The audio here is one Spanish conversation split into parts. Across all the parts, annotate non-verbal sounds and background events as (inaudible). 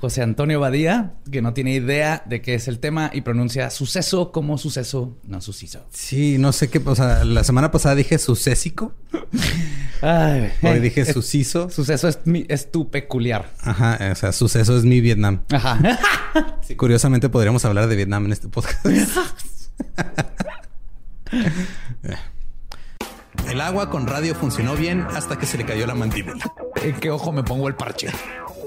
José Antonio Badía, que no tiene idea de qué es el tema y pronuncia suceso como suceso, no suciso. Sí, no sé qué, o sea, la semana pasada dije sucésico. Ay, Hoy dije es- suciso. Suceso es, mi- es tu peculiar. Ajá, o sea, suceso es mi Vietnam. Ajá. (laughs) Sí, curiosamente podríamos hablar de Vietnam en este podcast. (laughs) El agua con radio funcionó bien hasta que se le cayó la mandíbula. ¿En qué ojo me pongo el parche?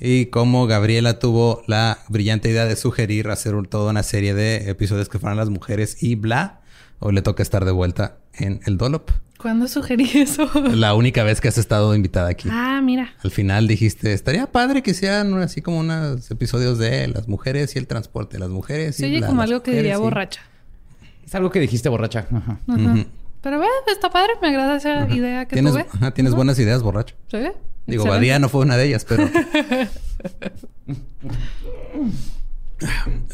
Y como Gabriela tuvo la brillante idea de sugerir hacer un- toda una serie de episodios que fueran las mujeres y bla, hoy le toca estar de vuelta en el Dolop. ¿Cuándo sugerí eso? (laughs) La única vez que has estado invitada aquí. Ah, mira. Al final dijiste, estaría padre que sean así como unos episodios de las mujeres y el transporte, las mujeres y Se oye bla, como algo que diría y- borracha. Es algo que dijiste borracha. Ajá. Ajá. Ujú. Pero ve, está padre. Me agrada esa idea que Tienes, tuve. ajá, tienes buenas ideas, borracho. ¿Sí? Digo, Excelente. Badía no fue una de ellas, pero... (laughs)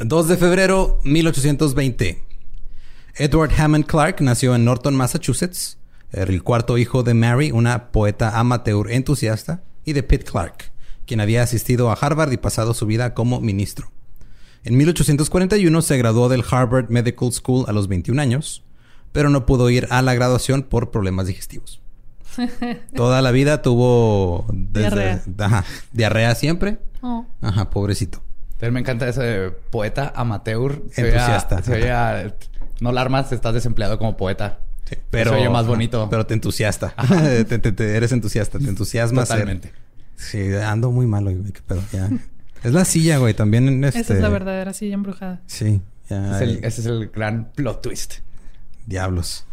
2 de febrero 1820. Edward Hammond Clark nació en Norton, Massachusetts. Era el cuarto hijo de Mary, una poeta amateur entusiasta, y de Pitt Clark, quien había asistido a Harvard y pasado su vida como ministro. En 1841 se graduó del Harvard Medical School a los 21 años. pero no pudo ir a la graduación por problemas digestivos. (laughs) Toda la vida tuvo desde- Diarrea. Ajá, diarrea siempre. Oh. Ajá, pobrecito. Me encanta ese poeta amateur. Se oía- Entusiasta. Se oía- no la armas, estás desempleado como poeta. Sí, Pero se oye más bonito. Pero te entusiasta. (laughs) Te- te- te- eres entusiasta, te entusiasmas. ser- Totalmente. Sí, ando muy malo, güey. Qué pedo, ya. Es la silla, güey. También este... Esa es la verdadera silla embrujada. Sí, ya. Es el- hay- ese es el gran plot twist. Diablos.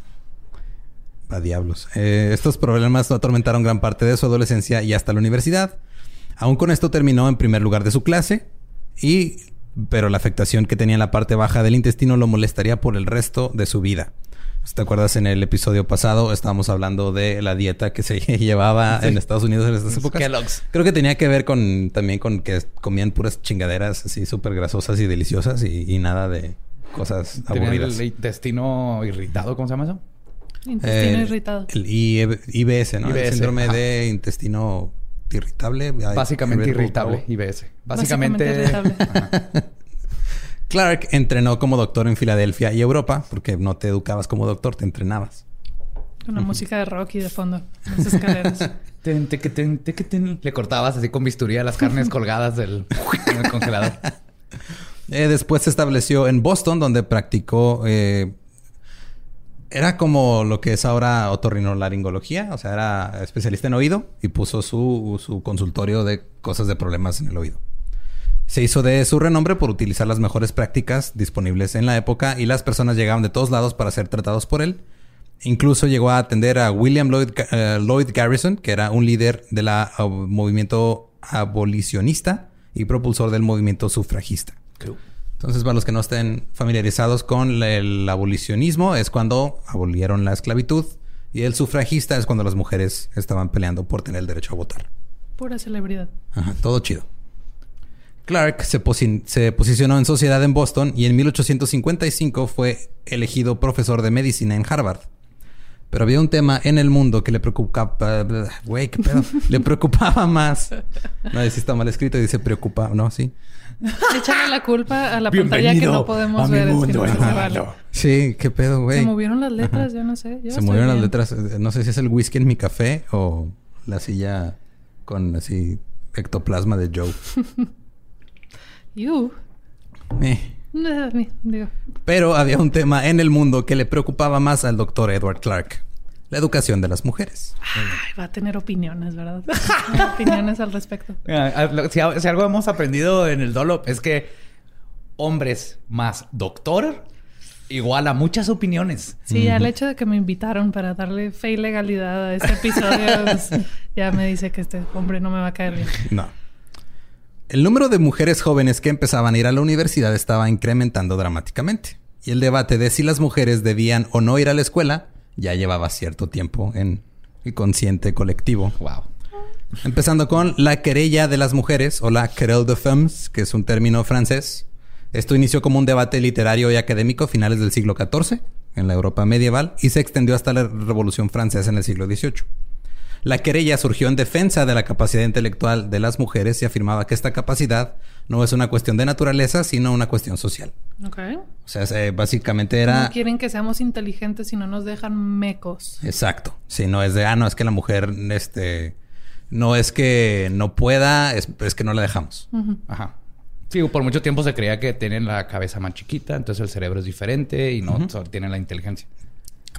A diablos. Eh, estos problemas atormentaron gran parte de su adolescencia y hasta la universidad. Aún con esto terminó en primer lugar de su clase. Y... Pero la afectación que tenía en la parte baja del intestino lo molestaría por el resto de su vida. ¿Te acuerdas en el episodio pasado? Estábamos hablando de la dieta que se (laughs) llevaba en Estados Unidos en estas épocas. Kellogg's. Creo que tenía que ver con también con que comían puras chingaderas así súper grasosas y deliciosas y, y nada de cosas aburridas. el intestino irritado, ¿cómo se llama eso? Intestino Eh, irritado. El IBS, ¿no? el IBS, síndrome ajá. de intestino irritable. Básicamente irritable IBS. Básicamente Básicamente... irritable. (laughs) Clark entrenó como doctor en Filadelfia y Europa, porque no te educabas como doctor, te entrenabas. Con la música de Rocky de fondo. Las escaleras. (laughs) Ten, teque, ten, teque, ten. Le cortabas así con bisturí a las carnes (laughs) colgadas del, del congelador. Eh, después se estableció en Boston, donde practicó. eh, era como lo que es ahora otorrinolaringología, o sea, era especialista en oído y puso su, su consultorio de cosas de problemas en el oído. Se hizo de su renombre por utilizar las mejores prácticas disponibles en la época y las personas llegaban de todos lados para ser tratados por él. Incluso llegó a atender a William Lloyd, eh, Lloyd Garrison, que era un líder del movimiento abolicionista y propulsor del movimiento sufragista. Entonces, para los que no estén familiarizados con el abolicionismo, es cuando abolieron la esclavitud y el sufragista es cuando las mujeres estaban peleando por tener el derecho a votar. Pura celebridad. Ajá, todo chido. Clark se, posi- se posicionó en sociedad en Boston y en 1855 fue elegido profesor de medicina en Harvard. Pero había un tema en el mundo que le preocupaba... Güey, qué pedo. le preocupaba más. No, si está mal escrito y dice preocupa... No, sí. (laughs) Échale la culpa a la pantalla que no podemos ver. es que no se vale. Sí, qué pedo, güey. Se movieron las letras, yo no sé. Yo Se movieron las letras. Eh, No sé si es el whisky en mi café o la silla con así ectoplasma de Joe. (laughs) You. Eh. Pero había un tema en el mundo que le preocupaba más al doctor Edward Clark. La educación de las mujeres. ay, va a tener opiniones, ¿verdad? (laughs) opiniones al respecto. Si, algo hemos aprendido en el Dolop es que hombres más doctor igual a muchas opiniones. Sí, ya el hecho de que me invitaron para darle fe y legalidad a este episodio, pues, (laughs) ya me dice que este hombre no me va a caer bien. No. El número de mujeres jóvenes que empezaban a ir a la universidad estaba incrementando dramáticamente. Y el debate de si las mujeres debían o no ir a la escuela ya llevaba cierto tiempo en el consciente colectivo. Wow. Empezando con la querella de las mujeres o la querelle de femmes, que es un término francés. Esto inició como un debate literario y académico a finales del siglo XIV en la Europa medieval y se extendió hasta la Revolución Francesa en el siglo XVIII. La querella surgió en defensa de la capacidad intelectual de las mujeres y afirmaba que esta capacidad no es una cuestión de naturaleza, sino una cuestión social. Ok. O sea, eh, básicamente era... No quieren que seamos inteligentes y no nos dejan mecos. Exacto. Si no es de, ah, no, es que la mujer, este, no es que no pueda, es, es que no la dejamos. Ajá. Sí, por mucho tiempo se creía que tienen la cabeza más chiquita, entonces el cerebro es diferente y no solo tienen la inteligencia.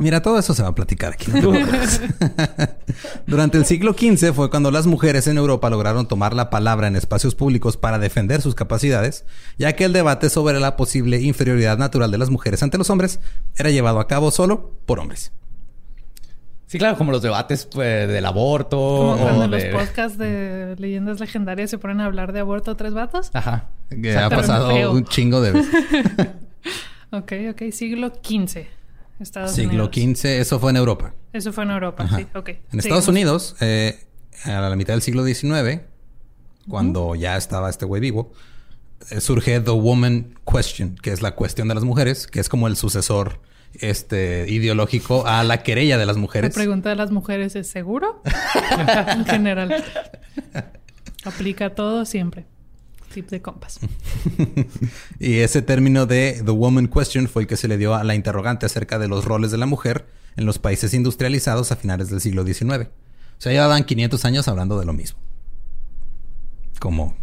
Mira, todo eso se va a platicar aquí. no. (laughs) (laughs) Durante el siglo XV fue cuando las mujeres en Europa lograron tomar la palabra en espacios públicos para defender sus capacidades, ya que el debate sobre la posible inferioridad natural de las mujeres ante los hombres era llevado a cabo solo por hombres. Sí, claro, como los debates pues, del aborto Como cuando en los podcasts de leyendas legendarias se ponen a hablar de aborto tres vatos. Ajá. Que ha pasado un chingo de veces. (laughs) Ok, ok. Siglo XV. Estados siglo Unidos. XV, eso fue en Europa. Eso fue en Europa, Ajá. sí. Ok. En Estados. Unidos, eh, a la mitad del siglo XIX, cuando ya estaba este güey vivo, eh, surge The Woman Question, que es la cuestión de las mujeres, que es como el sucesor este, ideológico a la querella de las La mujeres. pregunta de las mujeres es ¿seguro? (laughs) (laughs) en general. Aplica todo siempre. Tip de compas. (laughs) y ese término de The Woman Question fue el que se le dio a la interrogante acerca de los roles de la mujer en los países industrializados a finales del siglo XIX. O sea, llevaban 500 años hablando de lo mismo. Como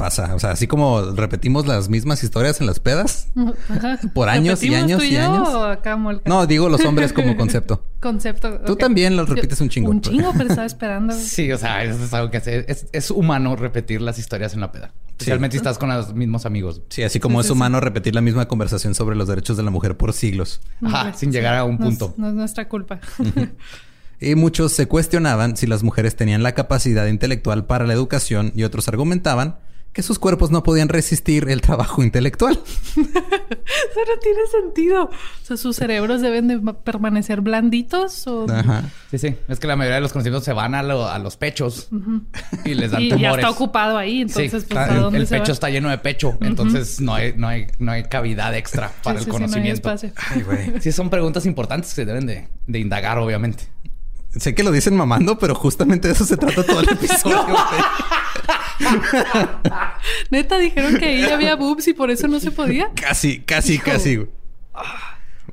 pasa, o sea, así como repetimos las mismas historias en las pedas Ajá. por años y ¿Repetimos años tú y yo años. acá? No, digo los hombres como (laughs) concepto. Concepto. Tú también los repites un chingo. Un chingo, pero estaba esperando. (laughs) Sí, o sea, eso es algo que hace. Es, es humano repetir las historias en la peda. Especialmente si estás con los mismos amigos. Sí, así como Sí, es sí, humano repetir la misma conversación sobre los derechos de la mujer por siglos. Ajá, sin llegar a un no es- punto. No es nuestra culpa. (laughs) Y muchos se cuestionaban si las mujeres tenían la capacidad intelectual para la educación y otros argumentaban que sus cuerpos no podían resistir el trabajo intelectual. (laughs) Eso no tiene sentido. O sea, sus cerebros deben de ma- permanecer blanditos o... Ajá. Sí, sí. Es que la mayoría de los conocimientos se van a, lo- a los pechos (laughs) y les dan Y tumores. ya está ocupado ahí, entonces, sí, pues, está- ¿a el, dónde el se pecho va? está lleno de pecho, entonces no hay, no hay, no hay cavidad extra para Sí, el sí, sí, no hay conocimiento. espacio. Ay, güey. Sí, son preguntas importantes que se deben de, de indagar, obviamente. Sé que lo dicen mamando, pero justamente de eso se trata todo el (laughs) episodio. (laughs) Neta, dijeron que ahí había boobs y por eso no se podía. Casi, casi, casi. güey.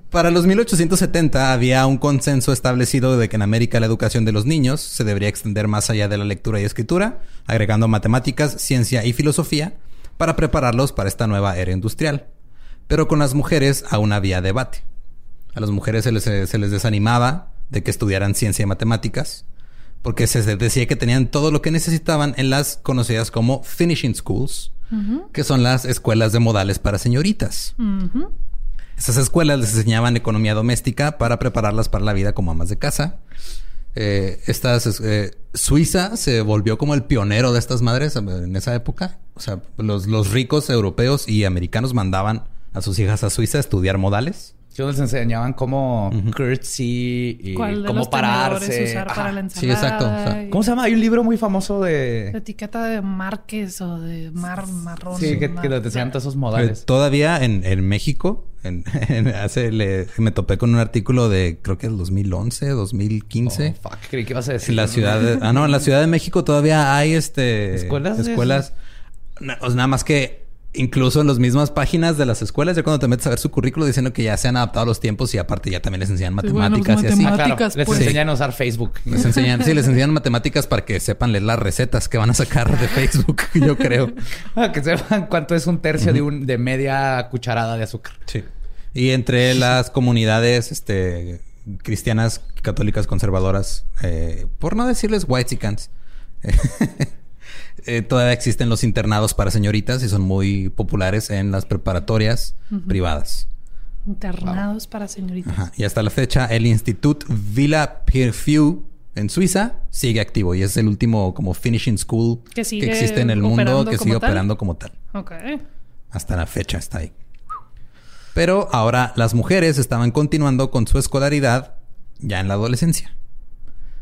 Para los 1870 había un consenso establecido de que en América la educación de los niños se debería extender más allá de la lectura y escritura, agregando matemáticas, ciencia y filosofía para prepararlos para esta nueva era industrial. Pero con las mujeres aún había debate. A las mujeres se les, se les desanimaba de que estudiaran ciencia y matemáticas, porque se decía que tenían todo lo que necesitaban en las conocidas como finishing schools, que son las escuelas de modales para señoritas. Esas escuelas les enseñaban economía doméstica para prepararlas para la vida como amas de casa. Eh, estas, eh, Suiza se volvió como el pionero de estas madres en esa época. O sea, los, los ricos europeos y americanos mandaban a sus hijas a Suiza a estudiar modales. Sí, les enseñaban cómo curtsy y ¿Cuál de cómo pararse. usar para la Sí, exacto, o sea, y- ¿Cómo se llama? Hay un libro muy famoso La de... etiqueta de Márquez o de Mar Marrón. Sí, que, Mar- que les decían todos esos modales. todavía en, en México, en- (laughs) en- hace, le- me topé con un artículo de creo que el 2011, 2015. Oh, fuck, creí que ibas a decir. En la ciudad de, ah no, en la ciudad de México todavía hay este ¿Escuelas escuelas. Na- o sea, nada más que incluso en las mismas páginas de las escuelas, ya cuando te metes a ver su currículo diciendo que ya se han adaptado a los tiempos y aparte ya también les enseñan Sí, bueno, matemáticas y así. Ah, claro. Les pues. enseñan a usar Facebook. (laughs) Les enseñan, sí, les enseñan matemáticas para que sepan leer las recetas que van a sacar de Facebook, (laughs) yo creo. Para que sepan cuánto es un tercio de, un, de media cucharada de azúcar. Sí. Y entre las comunidades este, cristianas, católicas, conservadoras, eh, por no decirles whitexicans, eh, (laughs) todavía existen los internados para señoritas y son muy populares en las preparatorias privadas. Internados para señoritas. Ajá. Y hasta la fecha, el Institut Villa Perfew en Suiza sigue activo y es el último como finishing school Que sigue existe en el mundo que sigue tal. operando como tal. Ok. Hasta la fecha está ahí. Pero ahora las mujeres estaban continuando con su escolaridad ya en la adolescencia.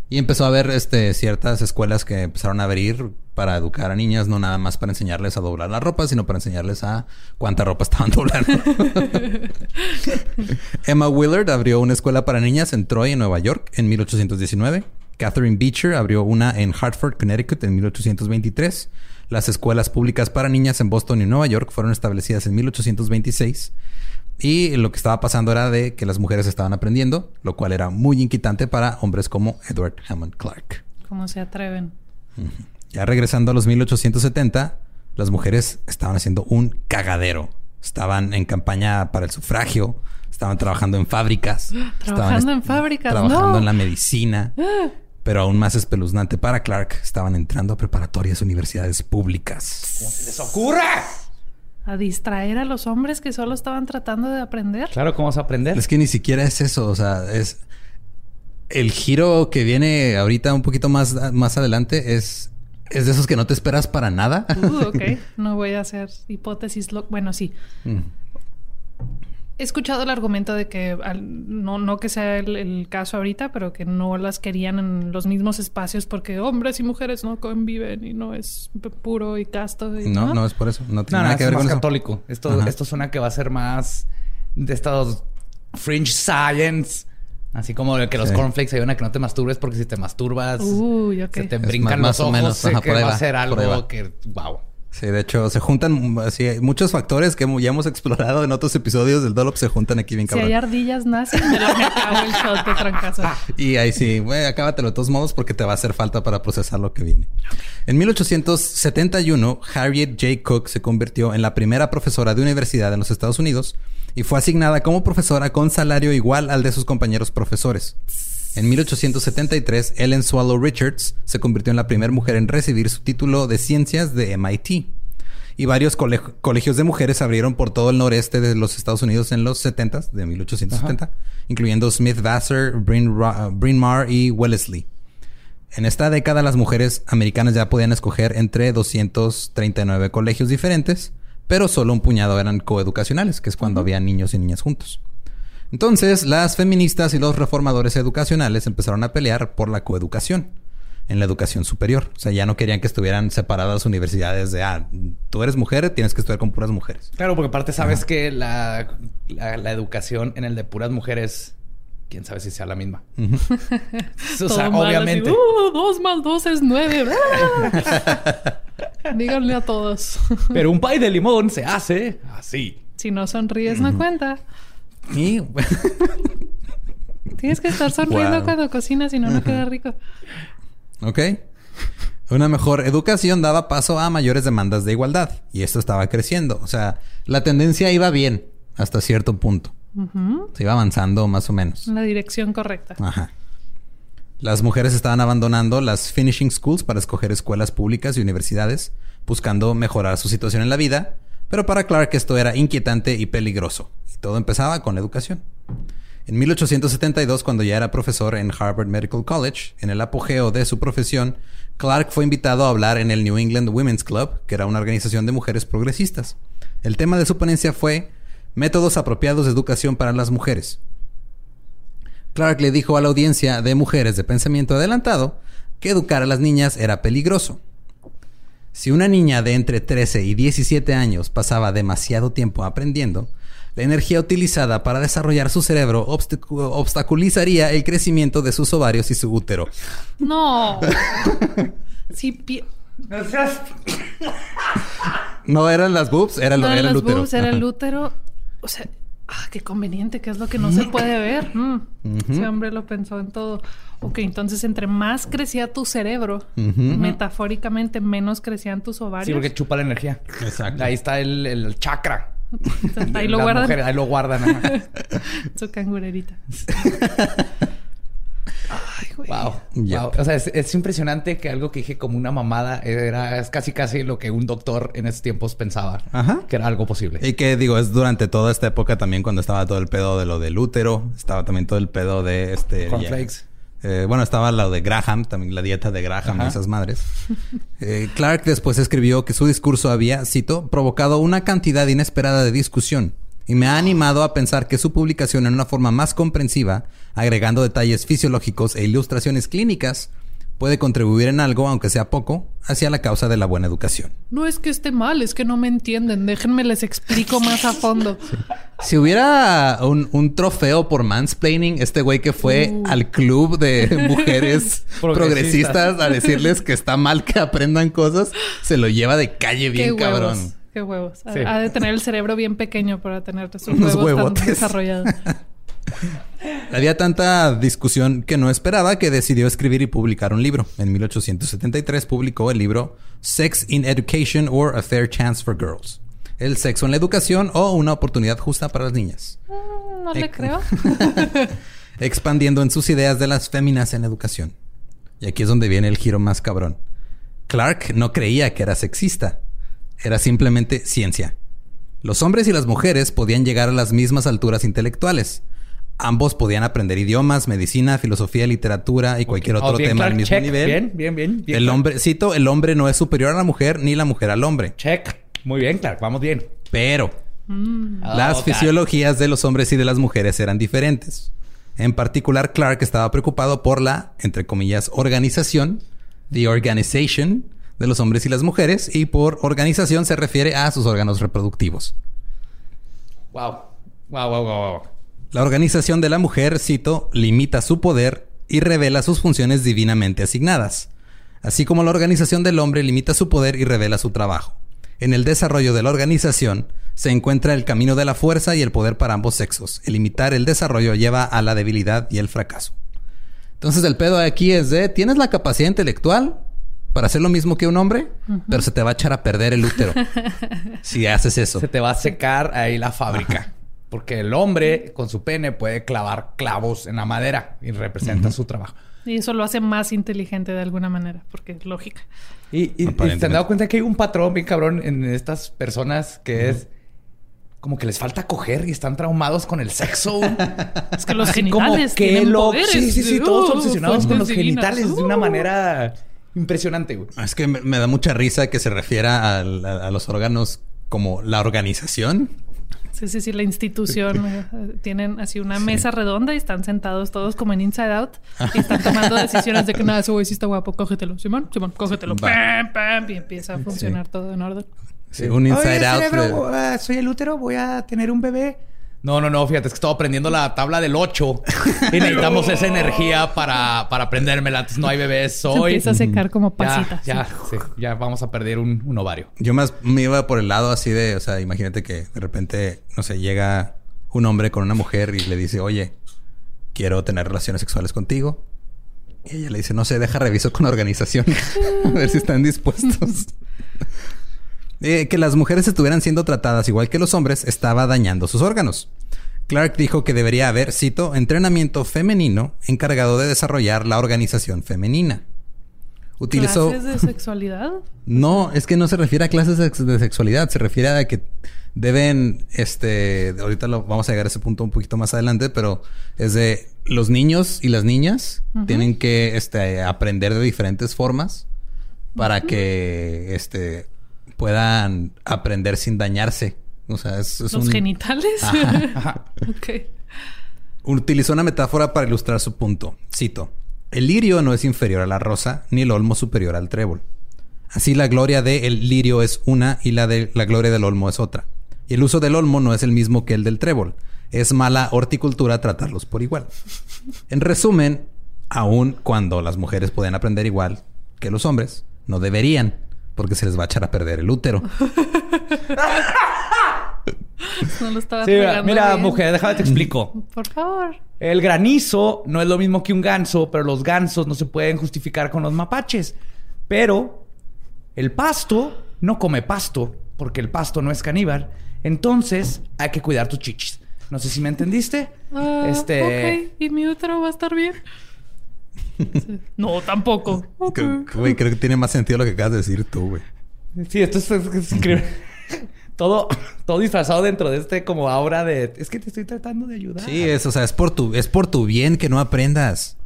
Y empezó a haber este, ciertas escuelas que empezaron a abrir para educar a niñas, no nada más para enseñarles a doblar la ropa, sino para enseñarles a cuánta ropa estaban (laughs) doblando. (laughs) Emma Willard abrió una escuela para niñas en Troy, en Nueva York, en 1819. Catherine Beecher abrió una en Hartford, Connecticut, en 1823. Las escuelas públicas para niñas en Boston y Nueva York fueron establecidas en 1826. Y lo que estaba pasando era de que las mujeres estaban aprendiendo, lo cual era muy inquietante para hombres como Edward Hammond Clark. ¿Cómo se atreven? Ya regresando a los 1870, las mujeres estaban haciendo un cagadero. Estaban en campaña para el sufragio, estaban trabajando en fábricas. (gasps) Trabajando estaban en fábricas, Trabajando no. en la medicina. (gasps) Pero aún más espeluznante para Clark, estaban entrando a preparatorias universidades públicas. ¡Les ocurra! A distraer a los hombres que solo estaban tratando de aprender. Claro, ¿cómo vas a aprender? Es que ni siquiera es eso, o sea, es el giro que viene ahorita un poquito más, más adelante es, es de esos que no te esperas para nada. Uh, ok. (laughs) No voy a hacer hipótesis. lo- Bueno, sí. Mm. He escuchado el argumento de que, al- no, no que sea el, el caso ahorita, pero que no las querían en los mismos espacios porque hombres y mujeres no conviven y no es puro y casto. y- No, no es por eso. No tiene No, no, nada es que ver más con eso. católico. Esto, Ajá. esto suena que va a ser más de estos fringe science. Así como el que los Sí. cornflakes ayudan a que no te masturbes porque si te masturbas Uy, se te brincan más- más los o ojos. menos. Ajá, que va a ser algo que... Wow. Sí, de hecho, se juntan así, muchos factores que ya hemos explorado en otros episodios del Dolop se juntan aquí bien Si cabrón. hay ardillas nazis, me lo acabo el shot de trancazo. (laughs) Y ahí sí, güey, acábatelo de todos modos porque te va a hacer falta para procesar lo que viene. En 1871, Harriet J. Cook se convirtió en la primera profesora de universidad en los Estados Unidos y fue asignada como profesora con salario igual al de sus compañeros profesores. En 1873, Ellen Swallow Richards se convirtió en la primera mujer en recibir su título de ciencias de MIT. Y varios cole- colegios de mujeres abrieron por todo el noreste de los Estados Unidos en los 70 de 1870, incluyendo Smith Vassar, Bryn, Bryn Mawr y Wellesley. En esta década las mujeres americanas ya podían escoger entre 239 colegios diferentes, pero solo un puñado eran coeducacionales, que es cuando había niños y niñas juntos. Entonces, las feministas y los reformadores educacionales empezaron a pelear por la coeducación en la educación superior. O sea, ya no querían que estuvieran separadas universidades de, ah, tú eres mujer, tienes que estudiar con puras mujeres. Claro, porque aparte sabes que la, la, la educación en el de puras mujeres, quién sabe si sea la misma. (laughs) o sea, Todo mal, así, obviamente. "Uh, dos más dos es nueve. (laughs) (laughs) Díganle a todos. Pero un pay de limón se hace así. si no sonríes, no cuenta. Y Tienes que estar sonriendo Wow. cuando cocinas, si no, no queda rico. Ok. Una mejor educación daba paso a mayores demandas de igualdad. Y esto estaba creciendo. O sea, la tendencia iba bien hasta cierto punto. Se iba avanzando más o menos. En la dirección correcta. Ajá. Las mujeres estaban abandonando las finishing schools para escoger escuelas públicas y universidades, buscando mejorar su situación en la vida. Pero para Clark esto era inquietante y peligroso. Y todo empezaba con la educación. En 1872, cuando ya era profesor en Harvard Medical College, en el apogeo de su profesión, Clark fue invitado a hablar en el New England Women's Club, que era una organización de mujeres progresistas. El tema de su ponencia fue Métodos apropiados de educación para las mujeres. Clark le dijo a la audiencia de mujeres de pensamiento adelantado que educar a las niñas era peligroso. Si una niña de entre 13 y 17 años pasaba demasiado tiempo aprendiendo, la energía utilizada para desarrollar su cerebro obstacu- obstaculizaría el crecimiento de sus ovarios y su útero. No. (laughs) Sí, pi- No eran las boobs, era, no era eran el las útero. boobs, era el útero. O sea, ah, qué conveniente, que es lo que no se puede ver. Mm. Ese hombre lo pensó en todo. Ok, entonces entre más crecía tu cerebro, metafóricamente menos crecían tus ovarios. Sí, porque chupa la energía. Exacto. Ahí está el, el chakra. ahí de lo guardan mujeres, ahí lo guardan. ajá. (laughs) su cangurerita. (laughs) Ay, güey. Wow. Wow. O sea, es, es impresionante que algo que dije como una mamada era es casi casi lo que un doctor en esos tiempos pensaba Ajá. que era algo posible. Y que digo, es durante toda esta época también cuando estaba todo el pedo de lo del útero, estaba también todo el pedo de este... Cornflakes. Eh, bueno, estaba lo de Graham, también la dieta de Graham y Ajá. esas madres. Eh, Clark después escribió que su discurso había, cito, provocado una cantidad inesperada de discusión y me ha animado a pensar que su publicación en una forma más comprensiva, agregando detalles fisiológicos e ilustraciones clínicas, puede contribuir en algo, aunque sea poco, hacia la causa de la buena educación. No es que esté mal, es que no me entienden. Déjenme les explico más a fondo. (laughs) Si hubiera un, un trofeo por mansplaining, este güey que fue Uh. al club de (laughs) mujeres Progresistas. progresistas a decirles que está mal que aprendan cosas, se lo lleva de calle bien qué cabrón. huevos. Qué huevos. Ha- Sí. Ha de tener el cerebro bien pequeño para tener sus Unos huevos tan desarrollados. (laughs) Había tanta discusión que no esperaba que decidió escribir y publicar un libro. En 1873 publicó el libro Sex in Education or A Fair Chance for Girls. El sexo en la educación o una oportunidad justa para las niñas. Mm, No le creo. (laughs) expandiendo en sus ideas de las féminas en educación. Y aquí es donde viene el giro más cabrón. Clark no creía que era sexista, era simplemente ciencia. Los hombres y las mujeres podían llegar a las mismas alturas intelectuales. Ambos podían aprender idiomas, medicina, filosofía, literatura y cualquier otro Oh, bien, tema al mismo check. nivel. Bien, bien, bien. bien, El hombre, cito, el hombre no es superior a la mujer ni la mujer al hombre. Check. Muy bien, Clark. Vamos bien. Pero las Oh, fisiologías de los hombres y de las mujeres eran diferentes. En particular, Clark estaba preocupado por la, entre comillas, organización, the organization de los hombres y las mujeres, y por organización se refiere a sus órganos reproductivos. Wow. Wow, wow, wow, wow. La organización de la mujer, cito, limita su poder y revela sus funciones divinamente asignadas, así como la organización del hombre limita su poder y revela su trabajo. En el desarrollo de la organización se encuentra el camino de la fuerza y el poder para ambos sexos. El limitar el desarrollo lleva a la debilidad y el fracaso. Entonces el pedo aquí es de, tienes la capacidad intelectual para hacer lo mismo que un hombre, pero se te va a echar a perder el útero (laughs) si haces eso. Se te va a secar ahí la fábrica. Porque el hombre con su pene puede clavar clavos en la madera y representa su trabajo. Y eso lo hace más inteligente de alguna manera, porque es lógica. Y, y- te han dado cuenta que hay un patrón bien cabrón en estas personas que es como que les falta coger y están traumados con el sexo. (laughs) Es que los Así como genitales que tienen lo... poderes. Sí, sí, sí, Uh, todos obsesionados con los divinas. genitales de una Uh. manera impresionante, güey. Es que me, me da mucha risa que se refiera a los órganos como la organización. Sí, sí, sí, la institución. (laughs) eh, tienen así una mesa redonda y están sentados todos como en Inside Out y están tomando (laughs) decisiones de que nada, ese güey sí está guapo, cógetelo, Simón, Simón, cógetelo, pam, pam, y empieza a funcionar todo en orden. Sí, un inside Oye, out. cerebro, de- ah, soy el útero, voy a tener un bebé. No, no, no, fíjate, es que estaba aprendiendo la tabla del 8 y necesitamos (laughs) esa energía para, para aprendérmela. Antes no hay bebés Se hoy. empieza a secar como Ya, pasita. ya, sí. sí, ya vamos a perder un, un ovario. Yo más me iba por el lado así de, o sea, imagínate que de repente, no sé, llega un hombre con una mujer y le dice, oye, quiero tener relaciones sexuales contigo. Y ella le dice, no sé, deja reviso con la organización. (laughs) a ver si están dispuestos. (laughs) Eh, que las mujeres estuvieran siendo tratadas igual que los hombres estaba dañando sus órganos. Clark dijo que debería haber, cito, entrenamiento femenino encargado de desarrollar la organización femenina. Utilizó... ¿Clases de sexualidad? (laughs) No, es que no se refiere a clases de, sexualidad, se refiere a que deben, este, ahorita lo, vamos a llegar a ese punto un poquito más adelante, pero es de los niños y las niñas tienen que, este, aprender de diferentes formas para que, este, puedan aprender sin dañarse. O sea, es, es ¿Los un- genitales? Ajá. (laughs) ok. Utilizó una metáfora para ilustrar su punto. Cito: El lirio no es inferior a la rosa, ni el olmo superior al trébol. Así la gloria del lirio es una y la de la gloria del olmo es otra. Y el uso del olmo no es el mismo que el del trébol. Es mala horticultura tratarlos por igual. En resumen, aun cuando las mujeres pueden aprender igual que los hombres, no deberían, porque se les va a echar a perder el útero. (laughs) No lo estaba Sí, mira, pegando mira, bien. mujer, déjame te explico. Por favor. El granizo no es lo mismo que un ganso, pero los gansos no se pueden justificar con los mapaches. Pero el pasto no come pasto, porque el pasto no es caníbal. Entonces hay que cuidar tus chichis. No sé si me entendiste. Ah, este. Ok, ¿y mi útero va a estar bien? Sí. (laughs) No, tampoco. Creo, güey, creo que tiene más sentido lo que acabas de decir tú, güey. Sí, esto es, es increíble. (laughs) todo, todo disfrazado dentro de este como aura de. Es que te estoy tratando de ayudar. Sí, es, o sea, es por tu, es por tu bien que no aprendas.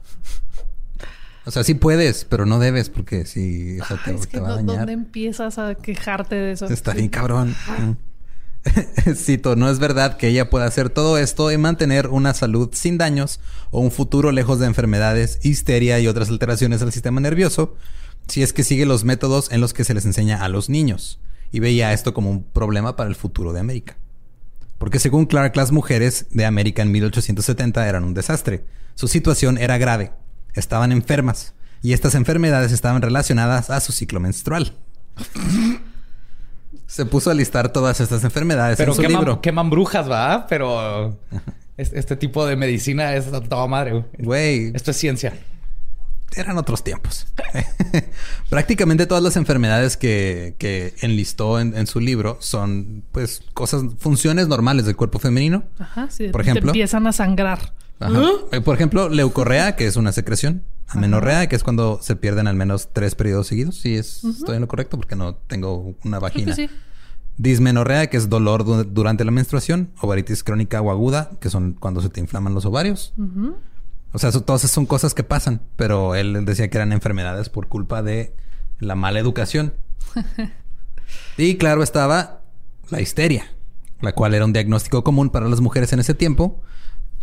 O sea, sí puedes, pero no debes porque sí, o sea, te, Ay, es te que va a ¿dó- dañar. ¿dónde empiezas a quejarte de eso? Está bien cabrón. (laughs) Cito, no es verdad que ella pueda hacer todo esto y mantener una salud sin daños o un futuro lejos de enfermedades, histeria y otras alteraciones del sistema nervioso, si es que sigue los métodos en los que se les enseña a los niños. Y veía esto como un problema para el futuro de América. Porque según Clark, las mujeres de América en 1870 eran un desastre. Su situación era grave. Estaban enfermas. Y estas enfermedades estaban relacionadas a su ciclo menstrual. Se puso a listar todas estas enfermedades Pero en su queman, libro. queman brujas, ¿va? Pero es- este tipo de medicina es toda madre, güey. Esto es ciencia. eran otros tiempos. (laughs) Prácticamente todas las enfermedades que, que enlistó en, en su libro son, pues, cosas, funciones normales del cuerpo femenino. Ajá, sí. Por te ejemplo. empiezan a sangrar. Ajá. Eh, Por ejemplo, leucorrea, que es una secreción. Amenorrea, que es cuando se pierden al menos tres periodos seguidos. Sí, es, estoy en lo correcto porque no tengo una Creo vagina. que sí. Dismenorrea, que es dolor du- durante la menstruación. Ovaritis crónica o aguda, que son cuando se te inflaman los ovarios. Ujú. O sea, todas esas son cosas que pasan. Pero él decía que eran enfermedades por culpa de la mala educación. (laughs) y claro, estaba la histeria, la cual era un diagnóstico común para las mujeres en ese tiempo.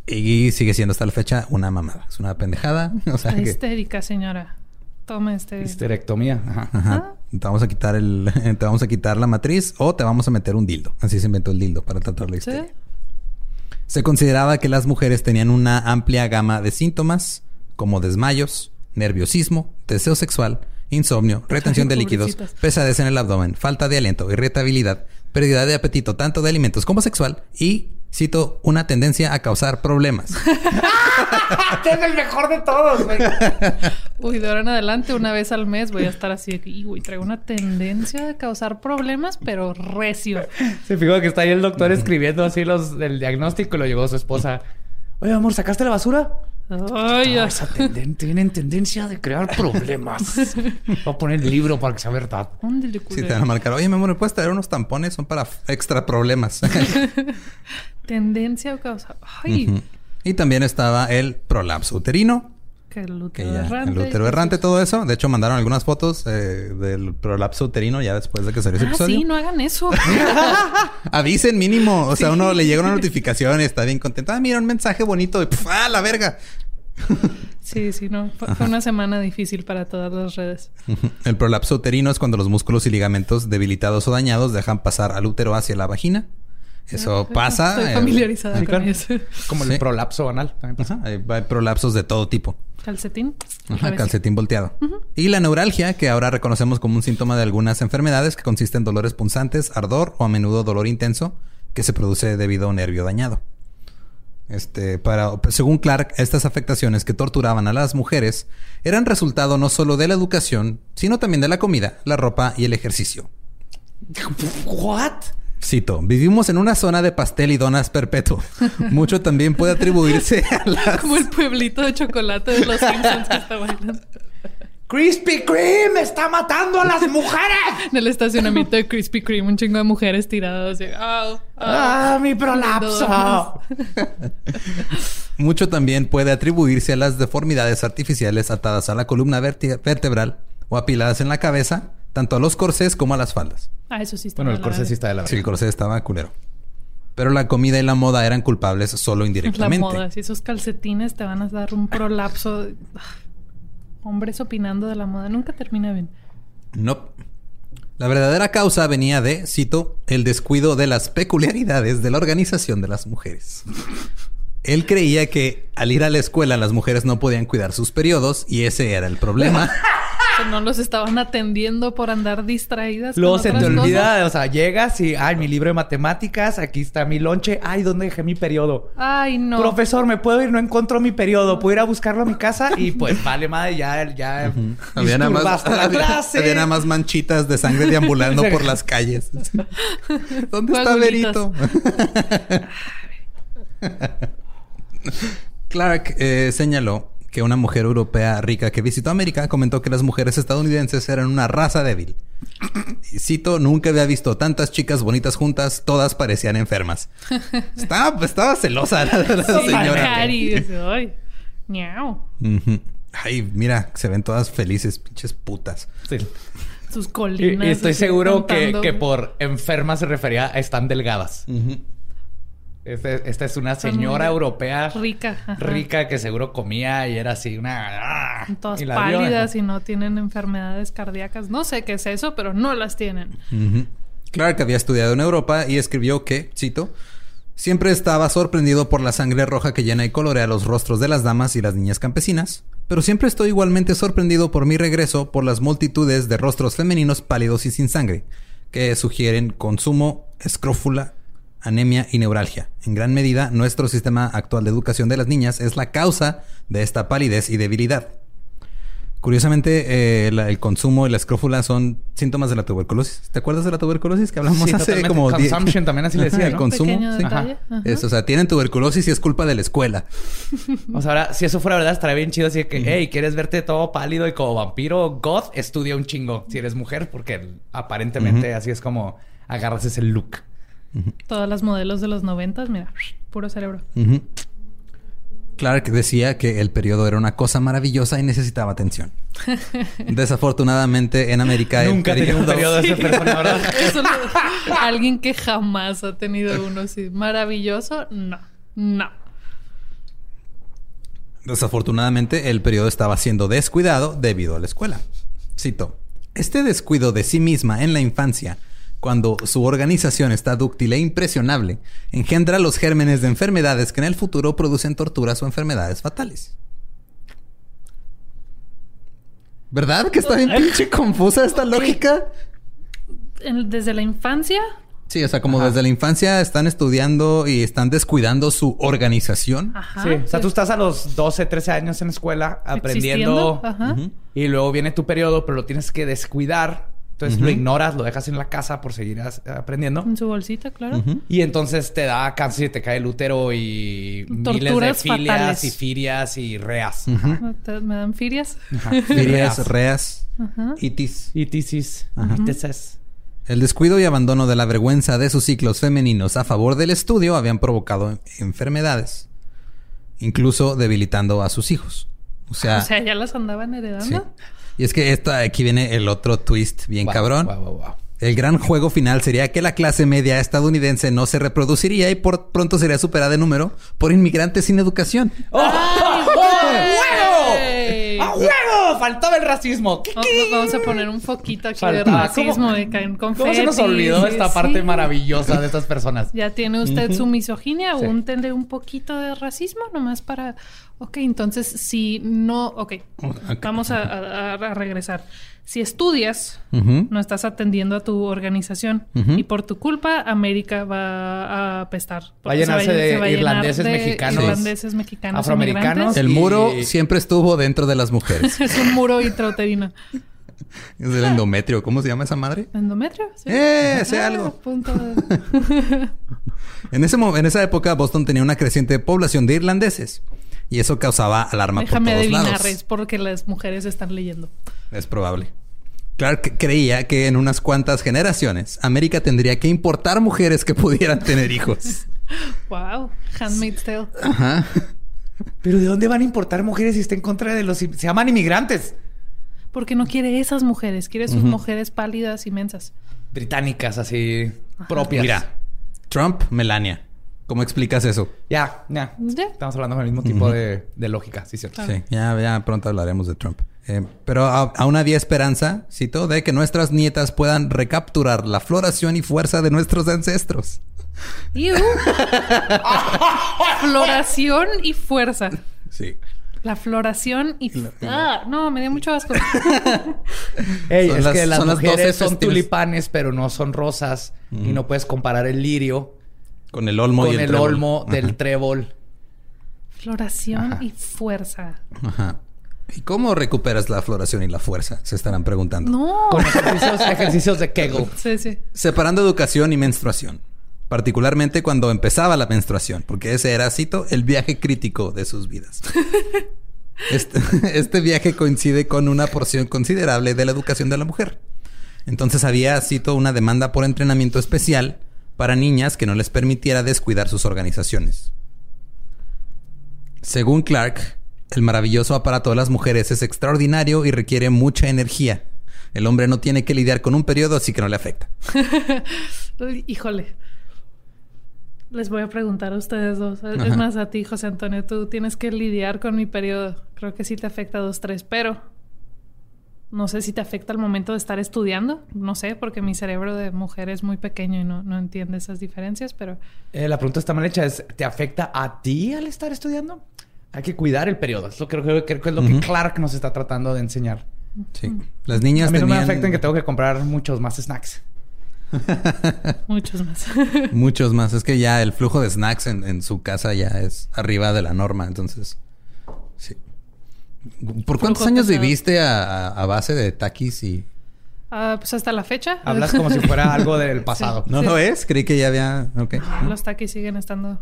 Y sigue siendo hasta la fecha una mamada. Es una pendejada. (laughs) O sea Está que... histérica, señora. Toma este. Histerectomía. Ajá. Ajá. Te vamos a quitar el, (laughs) te vamos a quitar la matriz o te vamos a meter un dildo. Así se inventó el dildo para tratar la ¿Sí? histeria. Se consideraba que las mujeres tenían una amplia gama de síntomas como desmayos, nerviosismo, deseo sexual insomnio, retención de líquidos, pesadez en el abdomen, falta de aliento, irritabilidad, pérdida de apetito tanto de alimentos como sexual y, cito, una tendencia a causar problemas. Este (laughs) es el mejor de todos, güey. Uy, de ahora en adelante, una vez al mes voy a estar así "Y, güey, traigo una tendencia de causar problemas, pero recio. Se fijó que está ahí el doctor escribiendo así los el diagnóstico y lo llegó su esposa. Oye, amor, ¿sacaste la basura? Ay, Ah, esa tenden- tienen tendencia de crear problemas. (laughs) Voy a poner el libro para que sea verdad. Ándale, Si culero. te van a marcar, oye, mi amor, ¿me puedes traer unos tampones? Son para extra problemas. (laughs) (laughs) Tendencia a causar. Ay, y también estaba el prolapso uterino, que el que útero ya, errante. el útero errante, todo eso. De hecho, mandaron algunas fotos eh, del prolapso uterino ya después de que salió ese Ah, episodio. sí, no hagan eso. (laughs) Avisen mínimo. O sea, uno le llega una notificación y está bien contento. Ah, mira, un mensaje bonito. Y ¡puf! ¡ah, la verga! Sí, sí, no. Fue, una semana difícil para todas las redes. (laughs) El prolapso uterino es cuando los músculos y ligamentos debilitados o dañados dejan pasar al útero hacia la vagina. Eso pasa. Estoy eh, familiarizada con claro. eso. Como Sí. el prolapso anal. También pasa. Ajá, hay, hay prolapsos de todo tipo. Calcetín. Ajá, calcetín volteado. Y la neuralgia, que ahora reconocemos como un síntoma de algunas enfermedades que consiste en dolores punzantes, ardor o a menudo dolor intenso que se produce debido a un nervio dañado. Este, para, según Clark, estas afectaciones que torturaban a las mujeres eran resultado no solo de la educación, sino también de la comida, la ropa y el ejercicio. (laughs) ¿What? Cito, vivimos en una zona de pastel y donas perpetuo. (laughs) Mucho también puede atribuirse a (laughs) las... Como el pueblito de chocolate de los Simpsons que está bailando. Krispy Kreme está matando a las mujeres. (laughs) En el estacionamiento de Krispy Kreme, un chingo de mujeres tiradas así. "Au, au". ah, mi prolapso. Mucho también puede atribuirse a las deformidades artificiales atadas a la columna vertebral o apiladas en la cabeza, tanto a los corsés como a las faldas. Ah, eso sí está Bueno, el de la corsé verga. sí está de la Sí, el corsé estaba culero. Pero la comida y la moda eran culpables solo La indirectamente. moda, si esos calcetines te van a dar un prolapso. Ah, Hombres opinando de la moda nunca termina bien. No. La verdadera causa venía de, cito, el descuido de las peculiaridades de la organización de las mujeres. Él creía que al ir a la escuela las mujeres no podían cuidar sus periodos y ese era el problema. (laughs) Que no los estaban atendiendo por andar distraídas. Luego con se te olvida, cosas. o sea, llegas y, ay, mi libro de matemáticas, aquí está mi lonche, ay, ¿dónde dejé mi periodo? Ay, no. Profesor, ¿me puedo ir? No encuentro mi periodo. ¿Puedo ir a buscarlo a mi casa? Y pues, vale, madre, ya, ya. Había nada, más, disturbaste la (laughs) había, clase. había nada más manchitas de sangre deambulando por (laughs) las calles. (laughs) ¿Dónde está. Berito? Clark eh, señaló que una mujer europea rica que visitó América comentó que las mujeres estadounidenses eran una raza débil. Y cito, nunca había visto tantas chicas bonitas juntas, todas parecían enfermas. (laughs) Estaba, estaba celosa la, señora. Ay, mira, se ven todas felices, pinches putas. Sí. Sus Y, colinas. y estoy seguro que, por enferma se refería a están delgadas. Este- esta es una señora europea rica, ajá. rica que seguro comía y era así una... ¡ah! Todas Y pálidas y no tienen enfermedades cardíacas. No sé qué es eso, pero no las tienen. Ujú. Clark había estudiado en Europa y escribió que, cito, siempre estaba sorprendido por la sangre roja que llena y colorea los rostros de las damas y las niñas campesinas, pero siempre estoy igualmente sorprendido por mi regreso por las multitudes de rostros femeninos pálidos y sin sangre, que sugieren consumo, escrófula, anemia y neuralgia. En gran medida, nuestro sistema actual de educación de las niñas es la causa de esta palidez y debilidad. Curiosamente, eh, la- el consumo y la escrófula son síntomas de la tuberculosis. ¿Te acuerdas de la tuberculosis que hablamos Sí, hace totalmente. como Consumption también así le decía, El consumo. Pequeño sí. detalle. Ajá. Es, o sea, tienen tuberculosis y es culpa de la escuela. (laughs) O sea, ahora, si eso fuera verdad, estaría bien chido así de que, hey, ¿quieres verte todo pálido y como vampiro goth? Estudia un chingo si eres mujer, porque aparentemente así es como agarras ese look. Todas las modelos de los noventas, mira, puro cerebro. Clark decía que el periodo era una cosa maravillosa y necesitaba atención. (laughs) Desafortunadamente, en América el Nunca tenía un periodo esa persona, ¿verdad? (laughs) Eso lo- alguien que jamás ha tenido uno así maravilloso, no, no. Desafortunadamente, el periodo estaba siendo descuidado debido a la escuela. Cito: Este descuido de sí misma en la infancia, cuando su organización está dúctil e impresionable, engendra los gérmenes de enfermedades que en el futuro producen torturas o enfermedades fatales. ¿Verdad que está bien pinche confusa esta lógica? Desde la infancia, Sí, o sea, como desde la infancia están estudiando y están descuidando su organización. ajá. sí. O sea, tú estás a los 12, 13 años en la escuela aprendiendo. Ajá. Y luego viene tu periodo, pero lo tienes que descuidar. Entonces lo ignoras, lo dejas en la casa por seguir aprendiendo. En su bolsita, claro. Y entonces te da cáncer y te cae el útero y miles de filias fatales. y firias y reas. Te- Me dan firias. Ajá. (laughs) Filias, reas, Ajá. itis. Y tisis. Tisis. El descuido y abandono de la vergüenza de sus ciclos femeninos a favor del estudio habían provocado enfermedades, incluso debilitando a sus hijos. O sea, (laughs) o sea, ya las andaban heredando. sí. Y es que esto, aquí viene el otro twist bien Wow, cabrón. wow, wow, wow. El gran juego final sería que la clase media estadounidense no se reproduciría y por pronto sería superada en número por inmigrantes sin educación. ¡Ey! ¡A huevo! Faltaba el racismo. ¿Qué, Va- va- Vamos a poner un foquito aquí de racismo, ¿Cómo- de caen ¿Cómo se nos olvidó esta sí. parte maravillosa de estas personas? Ya tiene usted su misoginia, Sí. úntenle un poquito de racismo nomás para... Ok, entonces si no... Ok, Ok. vamos a, a- a regresar. Si estudias, no estás atendiendo a tu organización y por tu culpa América va a apestar. Va a llenarse de se va irlandeses de mexicanos, irlandeses mexicanos, afroamericanos. El Y- muro siempre estuvo dentro de las mujeres. (laughs) Es un muro intrauterino. es el endometrio. ¿Cómo se llama esa madre? ¿Endometrio? Sí. ¡Eh! Sé Ah, algo. punto de- (laughs) En, ese mo- en esa época, Boston tenía una creciente población de irlandeses. Y eso causaba alarma Déjame por todos adivinar, lados. es porque las mujeres están leyendo. Es probable. Clark creía que en unas cuantas generaciones América tendría que importar mujeres que pudieran tener hijos. (laughs) Wow, Handmaid's Tale. Ajá. Pero ¿de dónde van a importar mujeres si está en contra de los... Se llaman inmigrantes. Porque no quiere esas mujeres, quiere sus mujeres pálidas y mensas. Británicas, así, propias. Mira, Trump, Melania. ¿Cómo explicas eso? Ya, ya. Ya. Estamos hablando con el mismo tipo de, de lógica, sí, cierto. Claro. Sí, ya, ya pronto hablaremos de Trump. Eh, pero a- aún había esperanza, cito, de que nuestras nietas puedan recapturar la floración y fuerza de nuestros ancestros. Floración y fuerza. Sí. La floración y... Ah, no, me dio mucho asco. (laughs) Ey, Son es las- que las son mujeres 12 son tulipanes, pero no son rosas. Y no puedes comparar el lirio Con el olmo con y el, el, trébol. olmo del Ajá. trébol. Floración y fuerza. Ajá. ¿Y cómo recuperas la floración y la fuerza? Se estarán preguntando. No. Con ejercicios, ejercicios de Kegel. Sí, sí. Separando educación y menstruación. Particularmente cuando empezaba la menstruación, porque ese era, cito, el viaje crítico de sus vidas. (laughs) Este, (laughs) este viaje coincide con una porción considerable de la educación de la mujer. Entonces había, cito, una demanda por entrenamiento especial para niñas que no les permitiera descuidar sus organizaciones. Según Clark, el maravilloso aparato de las mujeres es extraordinario y requiere mucha energía. El hombre no tiene que lidiar con un periodo, así que no le afecta. (laughs) Híjole. Les voy a preguntar a ustedes dos. Es Ajá. más, a ti, José Antonio, tú tienes que lidiar con mi periodo. Creo que sí te afecta dos, tres, pero no sé si te afecta al momento de estar estudiando. No sé, porque mi cerebro de mujer es muy pequeño y no, no entiende esas diferencias, pero Eh, la pregunta está mal hecha. Es, ¿Te afecta a ti al estar estudiando? Hay que cuidar el periodo. Eso creo, creo- creo que es lo que Clark nos está tratando de enseñar. Sí. Las niñas A mí no me afecta en que tengo que comprar muchos más snacks. (laughs) muchos más. (laughs) muchos más. Es que ya el flujo de snacks en, en su casa ya es arriba de la norma. Entonces, sí. ¿Por cuántos Flujo años pesado. viviste a, a- base de taquis y...? Ah, pues hasta la fecha. Hablas como si fuera algo del (laughs) pasado. ¿No Sí. lo es? Creí que ya había... Ok. Los taquis siguen estando...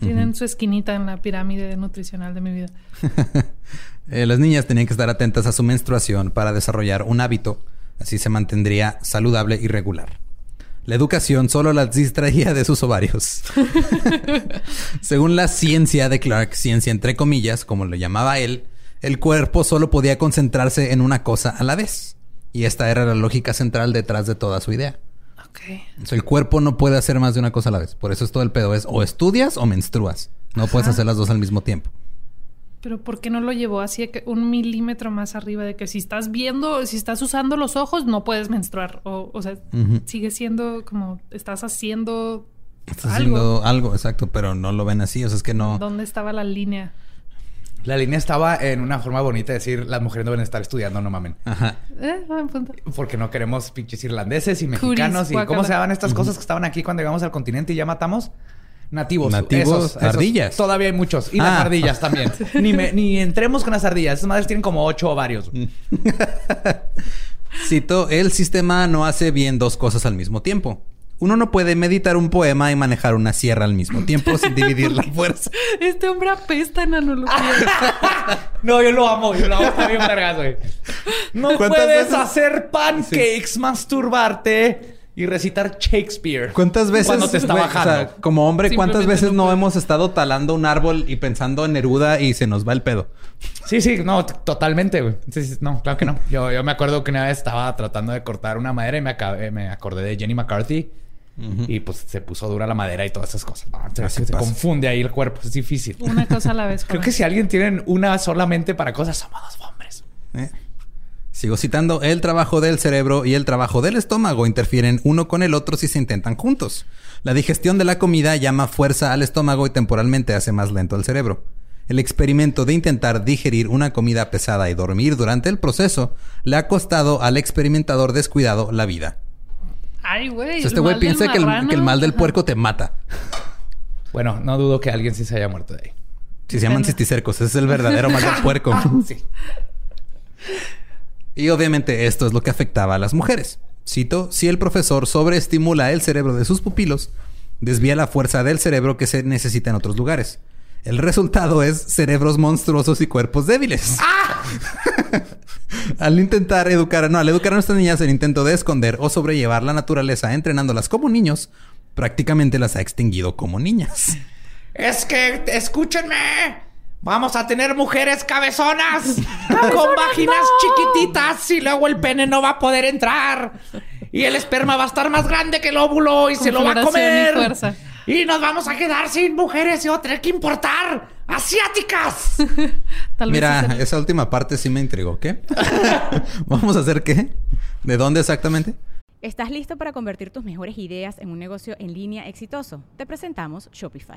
Tienen su esquinita en la pirámide nutricional de mi vida. (laughs) Eh, las niñas tenían que estar atentas a su menstruación para desarrollar un hábito. Así se mantendría saludable y regular. La educación solo las distraía de sus ovarios. (laughs) Según la ciencia de Clark, ciencia entre comillas, como lo llamaba él, el cuerpo solo podía concentrarse en una cosa a la vez. Y esta era la lógica central detrás de toda su idea. El cuerpo no puede hacer más de una cosa a la vez. Por eso es todo el pedo. Es o estudias o menstruas. No puedes hacer las dos al mismo tiempo. Pero ¿por qué no lo llevó así que un milímetro más arriba de que si estás viendo, si estás usando los ojos, no puedes menstruar? O, o sea, sigue siendo como estás haciendo Estás algo. haciendo algo, exacto, pero no lo ven así. O sea, es que no. ¿Dónde estaba la línea? La línea estaba en una forma bonita de decir las mujeres no deben estar estudiando, no mamen. Ajá. Eh, buen punto. Porque no queremos pinches irlandeses y Curis, mexicanos y cómo se llaman estas cosas que estaban aquí cuando llegamos al continente y ya matamos. Nativos. Nativos, ardillas. Todavía hay muchos. Y las Ah. ardillas también. (laughs) ni, me- ni entremos con las ardillas. Esas madres tienen como ocho ovarios. (laughs) Cito, el sistema no hace bien dos cosas al mismo tiempo. Uno no puede meditar un poema y manejar una sierra al mismo tiempo (laughs) sin dividir la fuerza. Este hombre apesta en analogía. (laughs) No, yo lo amo. Yo lo amo. Está bien vergas, güey. No ¿Cuántas puedes veces- hacer pancakes, masturbarte y recitar Shakespeare. ¿Cuántas veces, Cuando te está güey, bajando. o sea, como hombre, cuántas veces no hemos estado talando un árbol y pensando en Neruda y se nos va el pedo? Sí, sí, no, totalmente, güey. Sí, sí, no, claro que no. Yo, yo me acuerdo que una vez estaba tratando de cortar una madera y me, acabé- me acordé de Jenny McCarthy. Y pues se puso dura la madera y todas esas cosas. No, se, pasa. confunde ahí el cuerpo, es difícil. Una cosa a la vez. (laughs) Creo que si alguien tiene una solamente para cosas, somos dos hombres. ¿eh? Sigo citando, el trabajo del cerebro y el trabajo del estómago interfieren uno con el otro si se intentan juntos. La digestión de la comida llama fuerza al estómago y temporalmente hace más lento al cerebro. El experimento de intentar digerir una comida pesada y dormir durante el proceso le ha costado al experimentador descuidado la vida. Ay, güey. O sea, el este güey piensa que el, que el mal del puerco te mata. Bueno, no dudo que alguien sí se haya muerto de ahí. Si se llaman cisticercos, ese es el verdadero mal del puerco. (laughs) Sí. Y obviamente esto es lo que afectaba a las mujeres. Cito, si el profesor sobreestimula el cerebro de sus pupilos, desvía la fuerza del cerebro que se necesita en otros lugares. El resultado es cerebros monstruosos y cuerpos débiles. (laughs) al intentar educar, no, al educar a nuestras niñas el intento de esconder o sobrellevar la naturaleza entrenándolas como niños, prácticamente las ha extinguido como niñas. Es que, escúchenme. Vamos a tener mujeres cabezonas con vaginas chiquititas y luego el pene no va a poder entrar. Y el esperma va a estar más grande que el óvulo y Con se lo va a floración y comer. fuerza. Y nos vamos a quedar sin mujeres y va a tener que importar asiáticas. (laughs) Tal vez Mira, es el- esa última parte sí me intrigó. ¿Qué? (laughs) ¿Vamos a hacer qué? ¿De dónde exactamente? ¿Estás listo para convertir tus mejores ideas en un negocio en línea exitoso? Te presentamos Shopify.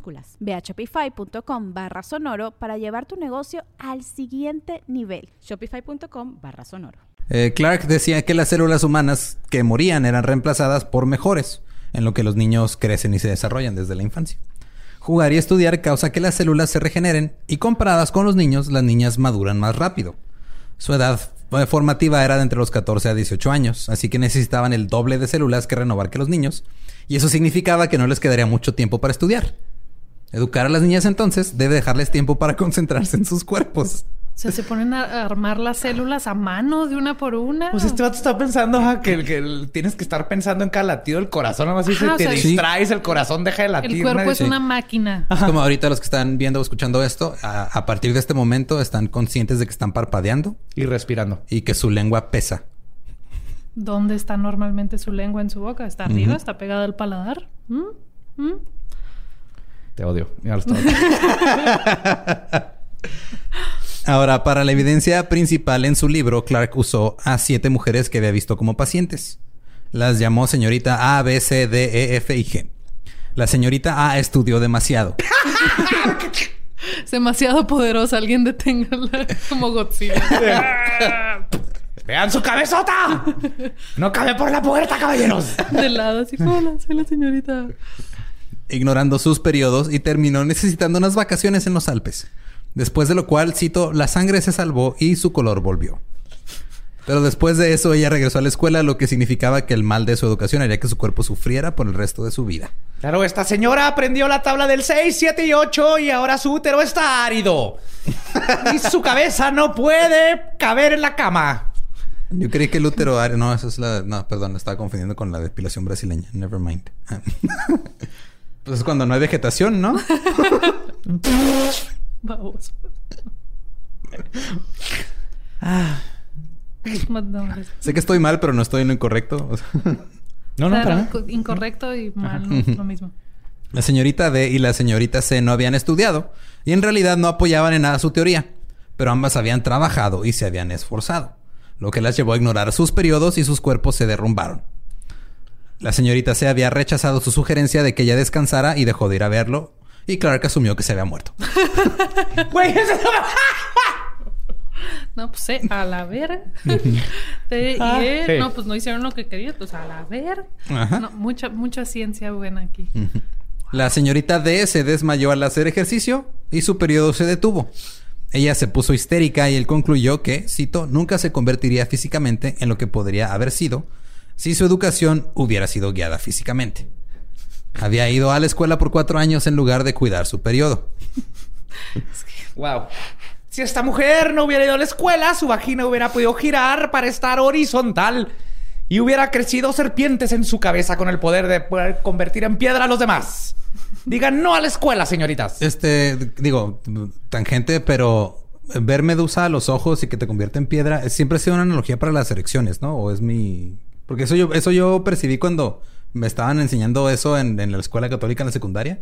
Ve a shopify.com barra sonoro para llevar tu negocio al siguiente nivel. Shopify.com barra sonoro. Eh, Clark decía que las células humanas que morían eran reemplazadas por mejores, en lo que los niños crecen y se desarrollan desde la infancia. Jugar y estudiar causa que las células se regeneren y comparadas con los niños, las niñas maduran más rápido. Su edad eh, formativa era de entre los 14 a 18 años, así que necesitaban el doble de células que renovar que los niños, y eso significaba que no les quedaría mucho tiempo para estudiar. Educar a las niñas entonces debe dejarles tiempo para (laughs) concentrarse en sus cuerpos. O sea, se ponen a armar las células a mano de una por una. Pues este vato está pensando ajá, que, que tienes que estar pensando en cada latido del corazón. Se o te sea, sí. distraes, el corazón deja de latir. el cuerpo es una máquina. Es como ahorita los que están viendo o escuchando esto, a, a partir de este momento están conscientes de que están parpadeando Y respirando. y que su lengua pesa. ¿Dónde está normalmente su lengua en su boca? ¿Está arriba? ¿Está pegada al paladar? ¿Mm? ¿Mm? Te odio. Ya lo (laughs) Ahora, para la evidencia principal en su libro, Clark usó a siete mujeres que había visto como pacientes. Las llamó señorita A, B, C, D, E, F y G. La señorita A estudió demasiado. Es (laughs) demasiado poderosa. Alguien deténgala (laughs) como Godzilla. ¡Vean su cabezota! ¡No cabe por la puerta, caballeros! de lado, así. Hola, soy la señorita. Ignorando sus periodos y terminó necesitando unas vacaciones en los Alpes. Después de lo cual, cito, la sangre se salvó y su color volvió. Pero después de eso ella regresó a la escuela, lo que significaba que el mal de su educación haría que su cuerpo sufriera por el resto de su vida. Claro, esta señora aprendió la tabla del 6, 7 y 8 y ahora su útero está árido. y su cabeza no puede caber en la cama. Yo creí que el útero árido... No, esa es la... No, perdón, estaba confundiendo con la depilación brasileña. Never mind. Pues es cuando no hay vegetación, ¿no? (laughs) Vamos. sé que estoy mal, pero no estoy en lo incorrecto. O (laughs) sea, No, no, para nada. incorrecto y mal, no es lo mismo. La señorita D y la señorita C no habían estudiado y en realidad no apoyaban en nada su teoría, pero ambas habían trabajado y se habían esforzado, lo que las llevó a ignorar sus periodos y sus cuerpos se derrumbaron. La señorita C había rechazado su sugerencia de que ella descansara y dejó de ir a verlo, y Clark asumió que se había muerto. (laughs) Güey, eso- No, pues eh, a la ver. (laughs) Y Ah, él, sí. no, pues no hicieron lo que querían, pues a la ver. Ajá. No, mucha, mucha ciencia buena aquí. La señorita D se desmayó al hacer ejercicio y su periodo se detuvo. Ella se puso histérica y él concluyó que, cito, nunca se convertiría físicamente en lo que podría haber sido si su educación hubiera sido guiada físicamente. Había ido a la escuela por cuatro años en lugar de cuidar su periodo. Wow. Si esta mujer no hubiera ido a la escuela, su vagina hubiera podido girar para estar horizontal y hubiera crecido serpientes en su cabeza con el poder de poder convertir en piedra a los demás. Digan no a la escuela, señoritas. Este, digo, tangente, pero ver medusa a los ojos y que te convierte en piedra es- siempre ha sido una analogía para las erecciones, ¿no? O es mi... Porque eso yo, eso yo percibí cuando me estaban enseñando eso en, en la escuela católica en la secundaria.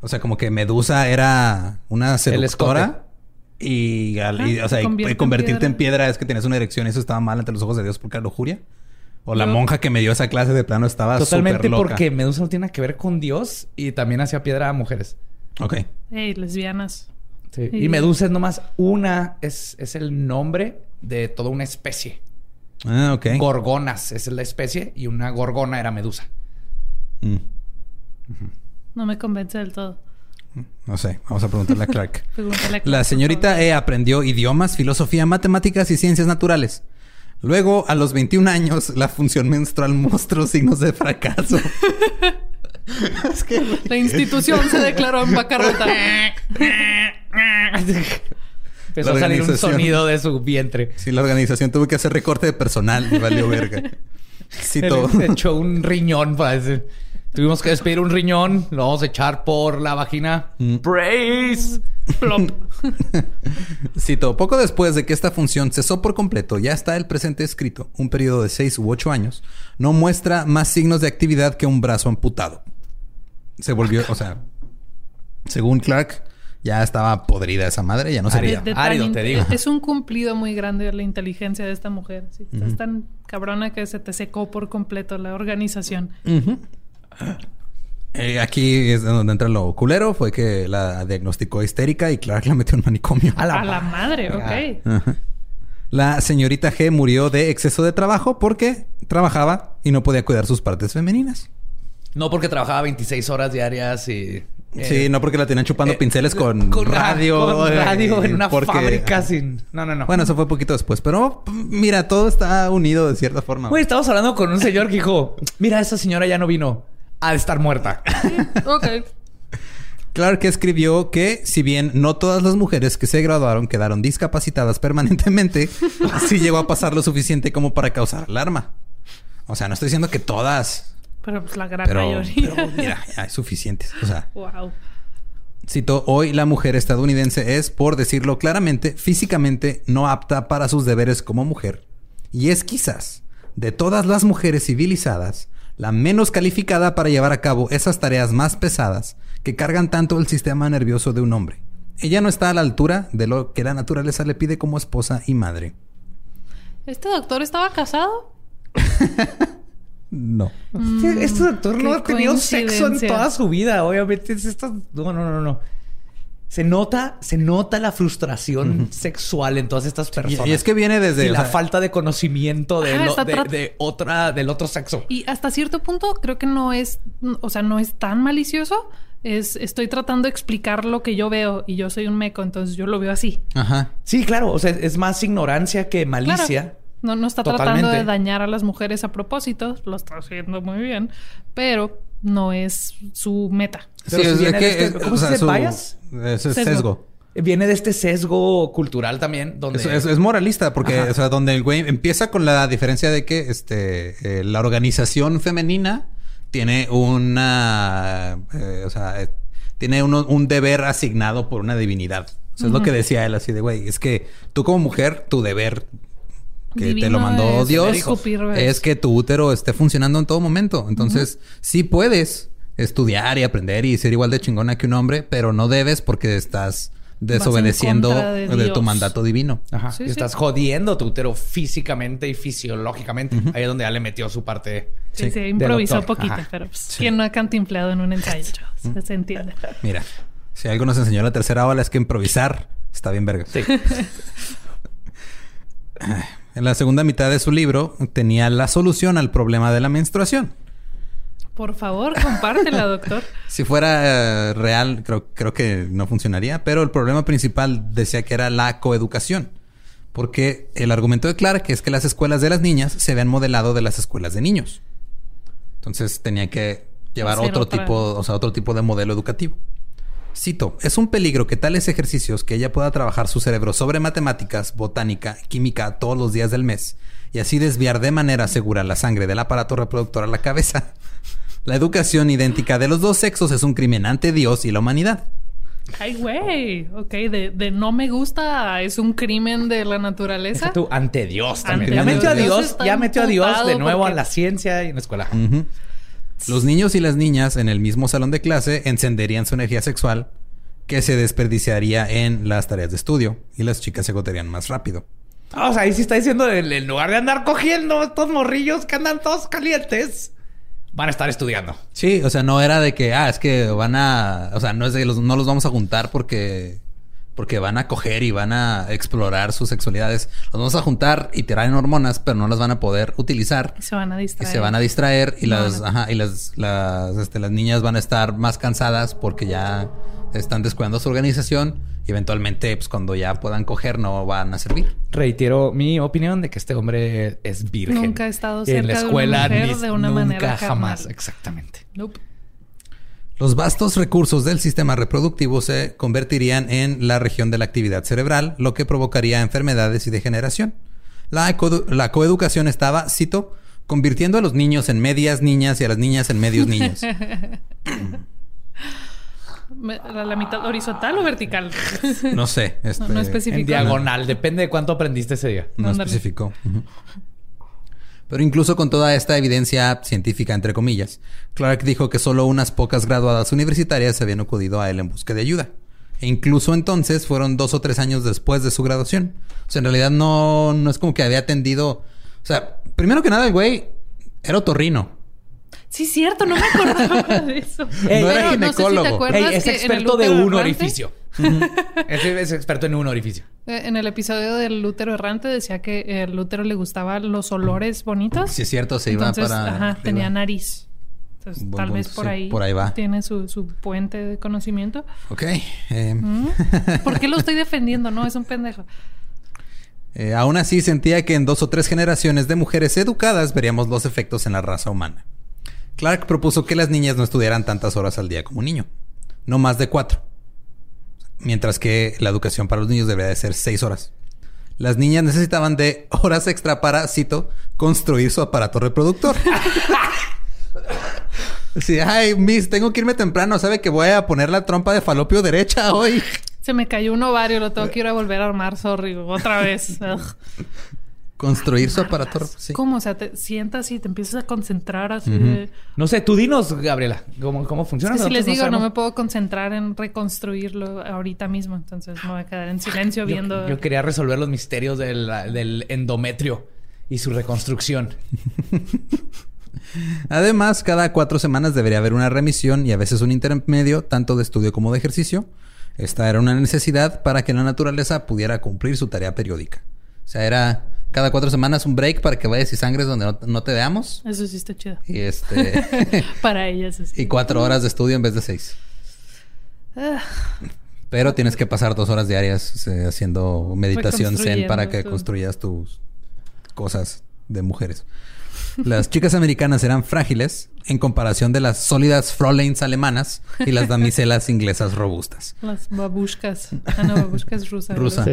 O sea, como que medusa era una seductora. Y, al- y, Ah, o sea, y- en convertirte en piedra. piedra es que tenías una erección y eso estaba mal ante los ojos de Dios porque era lujuria. O la Yo- monja que me dio esa clase de plano estaba Totalmente loca. porque Medusa no tiene nada que ver con Dios y también hacía piedra a mujeres. Ok. Ey, lesbianas. Sí. Sí. Y Medusa es nomás una, es, es el nombre de toda una especie. Ah, ok. Gorgonas es la especie y una gorgona era Medusa. Mm. No me convence del todo. No sé, vamos a preguntarle a Clark. (laughs) Pregúntale a La Clark, señorita por favor. E aprendió idiomas, filosofía, matemáticas y ciencias naturales. Luego, a los 21 años, la función menstrual mostró signos de fracaso. (laughs) es que, La institución se declaró en bancarrota. (laughs) Empezó a salir un sonido de su vientre. sí, la organización tuvo que hacer recorte de personal y valió verga. (laughs) Cito, Se (laughs) echó un riñón para decir. Tuvimos que despedir un riñón. Lo vamos a echar por la vagina. Mm. Praise. Plop. (laughs) cito, poco después de que esta función cesó por completo, ya está el presente escrito, un periodo de 6 u 8 años, no muestra más signos de actividad que un brazo amputado. Se volvió, o sea, según Clark, ya estaba podrida esa madre, ya no servía. Árido, te digo. Es un cumplido muy grande de la inteligencia de esta mujer. sí. Es tan cabrona que se te secó por completo la organización. Eh, aquí es donde entra lo culero. Fue que la diagnosticó histérica y Clark la metió en manicomio. A la, A la madre, ok. Ajá. La señorita G murió de exceso de trabajo porque trabajaba y no podía cuidar sus partes femeninas. No porque trabajaba 26 horas diarias y... eh, sí, no porque la tenían chupando eh, pinceles con, radio. Con eh, radio en una porque- fábrica sin... No, no, no. Bueno, eso fue poquito después. Pero mira, todo está unido de cierta forma. Güey, estamos hablando con un señor que dijo... Mira, esa señora ya no vino. Ha de estar muerta. Ok. (laughs) Clark escribió que, si bien no todas las mujeres que se graduaron quedaron discapacitadas permanentemente, (laughs) sí llegó a pasar lo suficiente como para causar alarma. O sea, no estoy diciendo que todas, Pero pues la gran pero, mayoría. pero mira, hay suficientes. O sea, wow. cito, hoy la mujer estadounidense es, por decirlo claramente, físicamente no apta para sus deberes como mujer. Y es quizás, de todas las mujeres civilizadas, la menos calificada para llevar a cabo esas tareas más pesadas que cargan tanto el sistema nervioso de un hombre. Ella no está a la altura de lo que la naturaleza le pide como esposa y madre. ¿Este doctor estaba casado? (laughs) No. Este, este doctor no ha tenido sexo en toda su vida. Obviamente es esta... No, no, no, no. Se nota, se nota la frustración sexual en todas estas personas. y es que viene desde... y la sea, falta de conocimiento de, Ajá, lo- está de- trat- de otra, del otro sexo. Y hasta cierto punto creo que no es, o sea, no es tan malicioso. Es, estoy tratando de explicar lo que yo veo y yo soy un meco, entonces yo lo veo así. Ajá. Sí, claro. O sea, es más ignorancia que malicia. No, no está Totalmente. tratando de dañar a las mujeres a propósito, lo está haciendo muy bien, pero no es su meta. Pero si es viene que, de este- ¿cómo o se sea, dice? su- ¿Bias? Es es Sesgo. sesgo. Viene de este sesgo cultural también, donde... Es, es- es moralista, porque, Ajá. o sea, donde el güey empieza con la diferencia de que este, eh, la organización femenina tiene una. eh, o sea, eh, tiene uno- un deber asignado por una divinidad. O sea, es lo que decía él, así de güey. Es que tú, como mujer, tu deber que te lo mandó es Dios es que tu útero esté funcionando en todo momento. Entonces, sí puedes estudiar y aprender y ser igual de chingona que un hombre, pero no debes porque estás desobedeciendo de de, tu mandato divino. Ajá. Sí, y sí. estás jodiendo tu útero físicamente y fisiológicamente. Ahí es donde ya le metió su parte. Sí, Sí. improvisó doctor. poquito, Ajá. pero pues, ¿quién no ha cantinfleado en un ensayo? Se entiende. Mira, si algo nos enseñó la tercera ola es que improvisar está bien verga. Sí. (laughs) (laughs) En la segunda mitad de su libro tenía la solución al problema de la menstruación. Por favor, compártela, (laughs) doctor. Si fuera eh, real, creo, creo que no funcionaría, pero el problema principal decía que era la coeducación. Porque el argumento de Clark es que las escuelas de las niñas se habían modelado de las escuelas de niños. Entonces tenía que llevar Hacer otro otra. tipo, o sea, otro tipo de modelo educativo. Cito, es un peligro que tales ejercicios que ella pueda trabajar su cerebro sobre matemáticas, botánica, química todos los días del mes y así desviar de manera segura la sangre del aparato reproductor a la cabeza. (laughs) La educación idéntica de los dos sexos es un crimen ante Dios y la humanidad. Ay, güey. Ok, de, de no me gusta es un crimen de la naturaleza. Deja tú, ante Dios también. Ante ya metió a Dios. Ya metió a Dios de nuevo porque- a la ciencia y en la escuela. Los niños y las niñas en el mismo salón de clase encenderían su energía sexual que se desperdiciaría en las tareas de estudio y las chicas se agotarían más rápido. Ah, o sea, ahí sí está diciendo, en, lugar de andar cogiendo estos morrillos que andan todos calientes, van a estar estudiando. Sí, o sea, no era de que, ah, es que van a, o sea, no es de que los, no los vamos a juntar porque, porque van a coger y van a explorar sus sexualidades. Los vamos a juntar y tirar en hormonas, pero no las van a poder utilizar Y se van a y distraer. se van a distraer y No, las, no. ajá, y las, las, este, las niñas van a estar más cansadas porque ya están descuidando su organización y eventualmente, pues cuando ya puedan coger, no van a servir. Reitero mi opinión de que este hombre es virgen. Nunca ha estado En cerca la de una escuela mujer ni- de una nunca manera jamás, carnal. exactamente. Nope. Los vastos recursos del sistema reproductivo se convertirían en la región de la actividad cerebral, lo que provocaría enfermedades y degeneración. La, coeducación estaba, cito, convirtiendo a los niños en medias niñas y a las niñas en medios niños. (laughs) ¿La, la mitad horizontal o vertical? No sé, este, No, no especificó. En diagonal, depende de cuánto aprendiste ese día. no Ándale. especificó. Pero incluso con toda esta evidencia científica, entre comillas, Clark dijo que solo unas pocas graduadas universitarias se habían acudido a él en busca de ayuda. E incluso entonces fueron dos o tres años después de su graduación. O sea, en realidad no, no es como que había atendido. O sea, primero que nada, el güey era otorrino. Sí, cierto, no me acordaba de eso. (laughs) Ey, No era Pero no sé si te ginecólogo. Ey, es que en el experto de un (laughs) es, es experto en un orificio. eh, En el episodio del útero errante decía que el útero le gustaban los olores bonitos. Si es cierto, se iba Entonces, para. ajá, tenía nariz. Entonces, Buen tal punto, vez por sí, ahí, por ahí va. tiene su, su puente de conocimiento. Ok. eh. ¿Por qué lo estoy defendiendo? No, es un pendejo. (laughs) Eh, aún así, sentía que en dos o tres generaciones de mujeres educadas veríamos los efectos en la raza humana. Clark propuso que las niñas no estudiaran tantas horas al día como un niño, no más de cuatro, mientras que la educación para los niños debería de ser seis horas. Las niñas necesitaban de horas extra para, cito, construir su aparato reproductor. (laughs) Sí, ay, Miss, tengo que irme temprano. ¿Sabe que voy a poner la trompa de falopio derecha hoy? Se me cayó un ovario, lo tengo que ir a volver a armar, sorry, otra vez. (laughs) Construir su aparato. Sí. ¿Cómo? O sea, te sientas y te empiezas a concentrar así de... No sé, tú dinos, Gabriela, ¿cómo, cómo Es funciona? que si les digo, no sabemos. me puedo concentrar en reconstruirlo ahorita mismo. Entonces me voy a quedar en silencio Yo- viendo... Yo, quería resolver los misterios del, del endometrio y su reconstrucción. (laughs) Además, cada cuatro semanas debería haber una remisión y a veces un intermedio, tanto de estudio como de ejercicio. Esta era una necesidad para que la naturaleza pudiera cumplir su tarea periódica. O sea, era cada cuatro semanas un break para que vayas y sangres donde no, no te veamos. Eso sí está chido. Y este (laughs) Para ellas. y cuatro horas de estudio en vez de seis. Ah, Pero tienes que pasar dos horas diarias eh, haciendo meditación zen para que construyas tus cosas de mujeres. Las chicas americanas eran frágiles en comparación de las sólidas Fräuleins alemanas y las damiselas inglesas robustas. Las babushkas. Ah, no, babushka es rusa. Rusa, sí.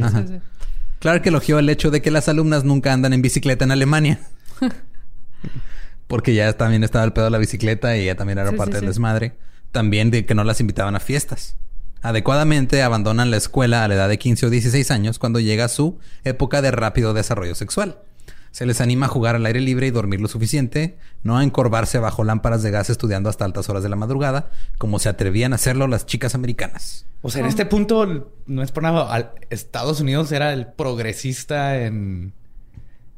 Clark elogió el hecho de que las alumnas nunca andan en bicicleta en Alemania. (laughs) Porque ya también estaba el pedo de la bicicleta y ya también era Sí, parte sí, del sí. desmadre. También de que no las invitaban a fiestas. Adecuadamente abandonan la escuela a la edad de 15 o 16 años cuando llega su época de rápido desarrollo sexual. Se les anima a jugar al aire libre y dormir lo suficiente, no a encorvarse bajo lámparas de gas estudiando hasta altas horas de la madrugada, como se atrevían a hacerlo las chicas americanas. O sea, en este punto, no es por nada, Estados Unidos era el progresista en,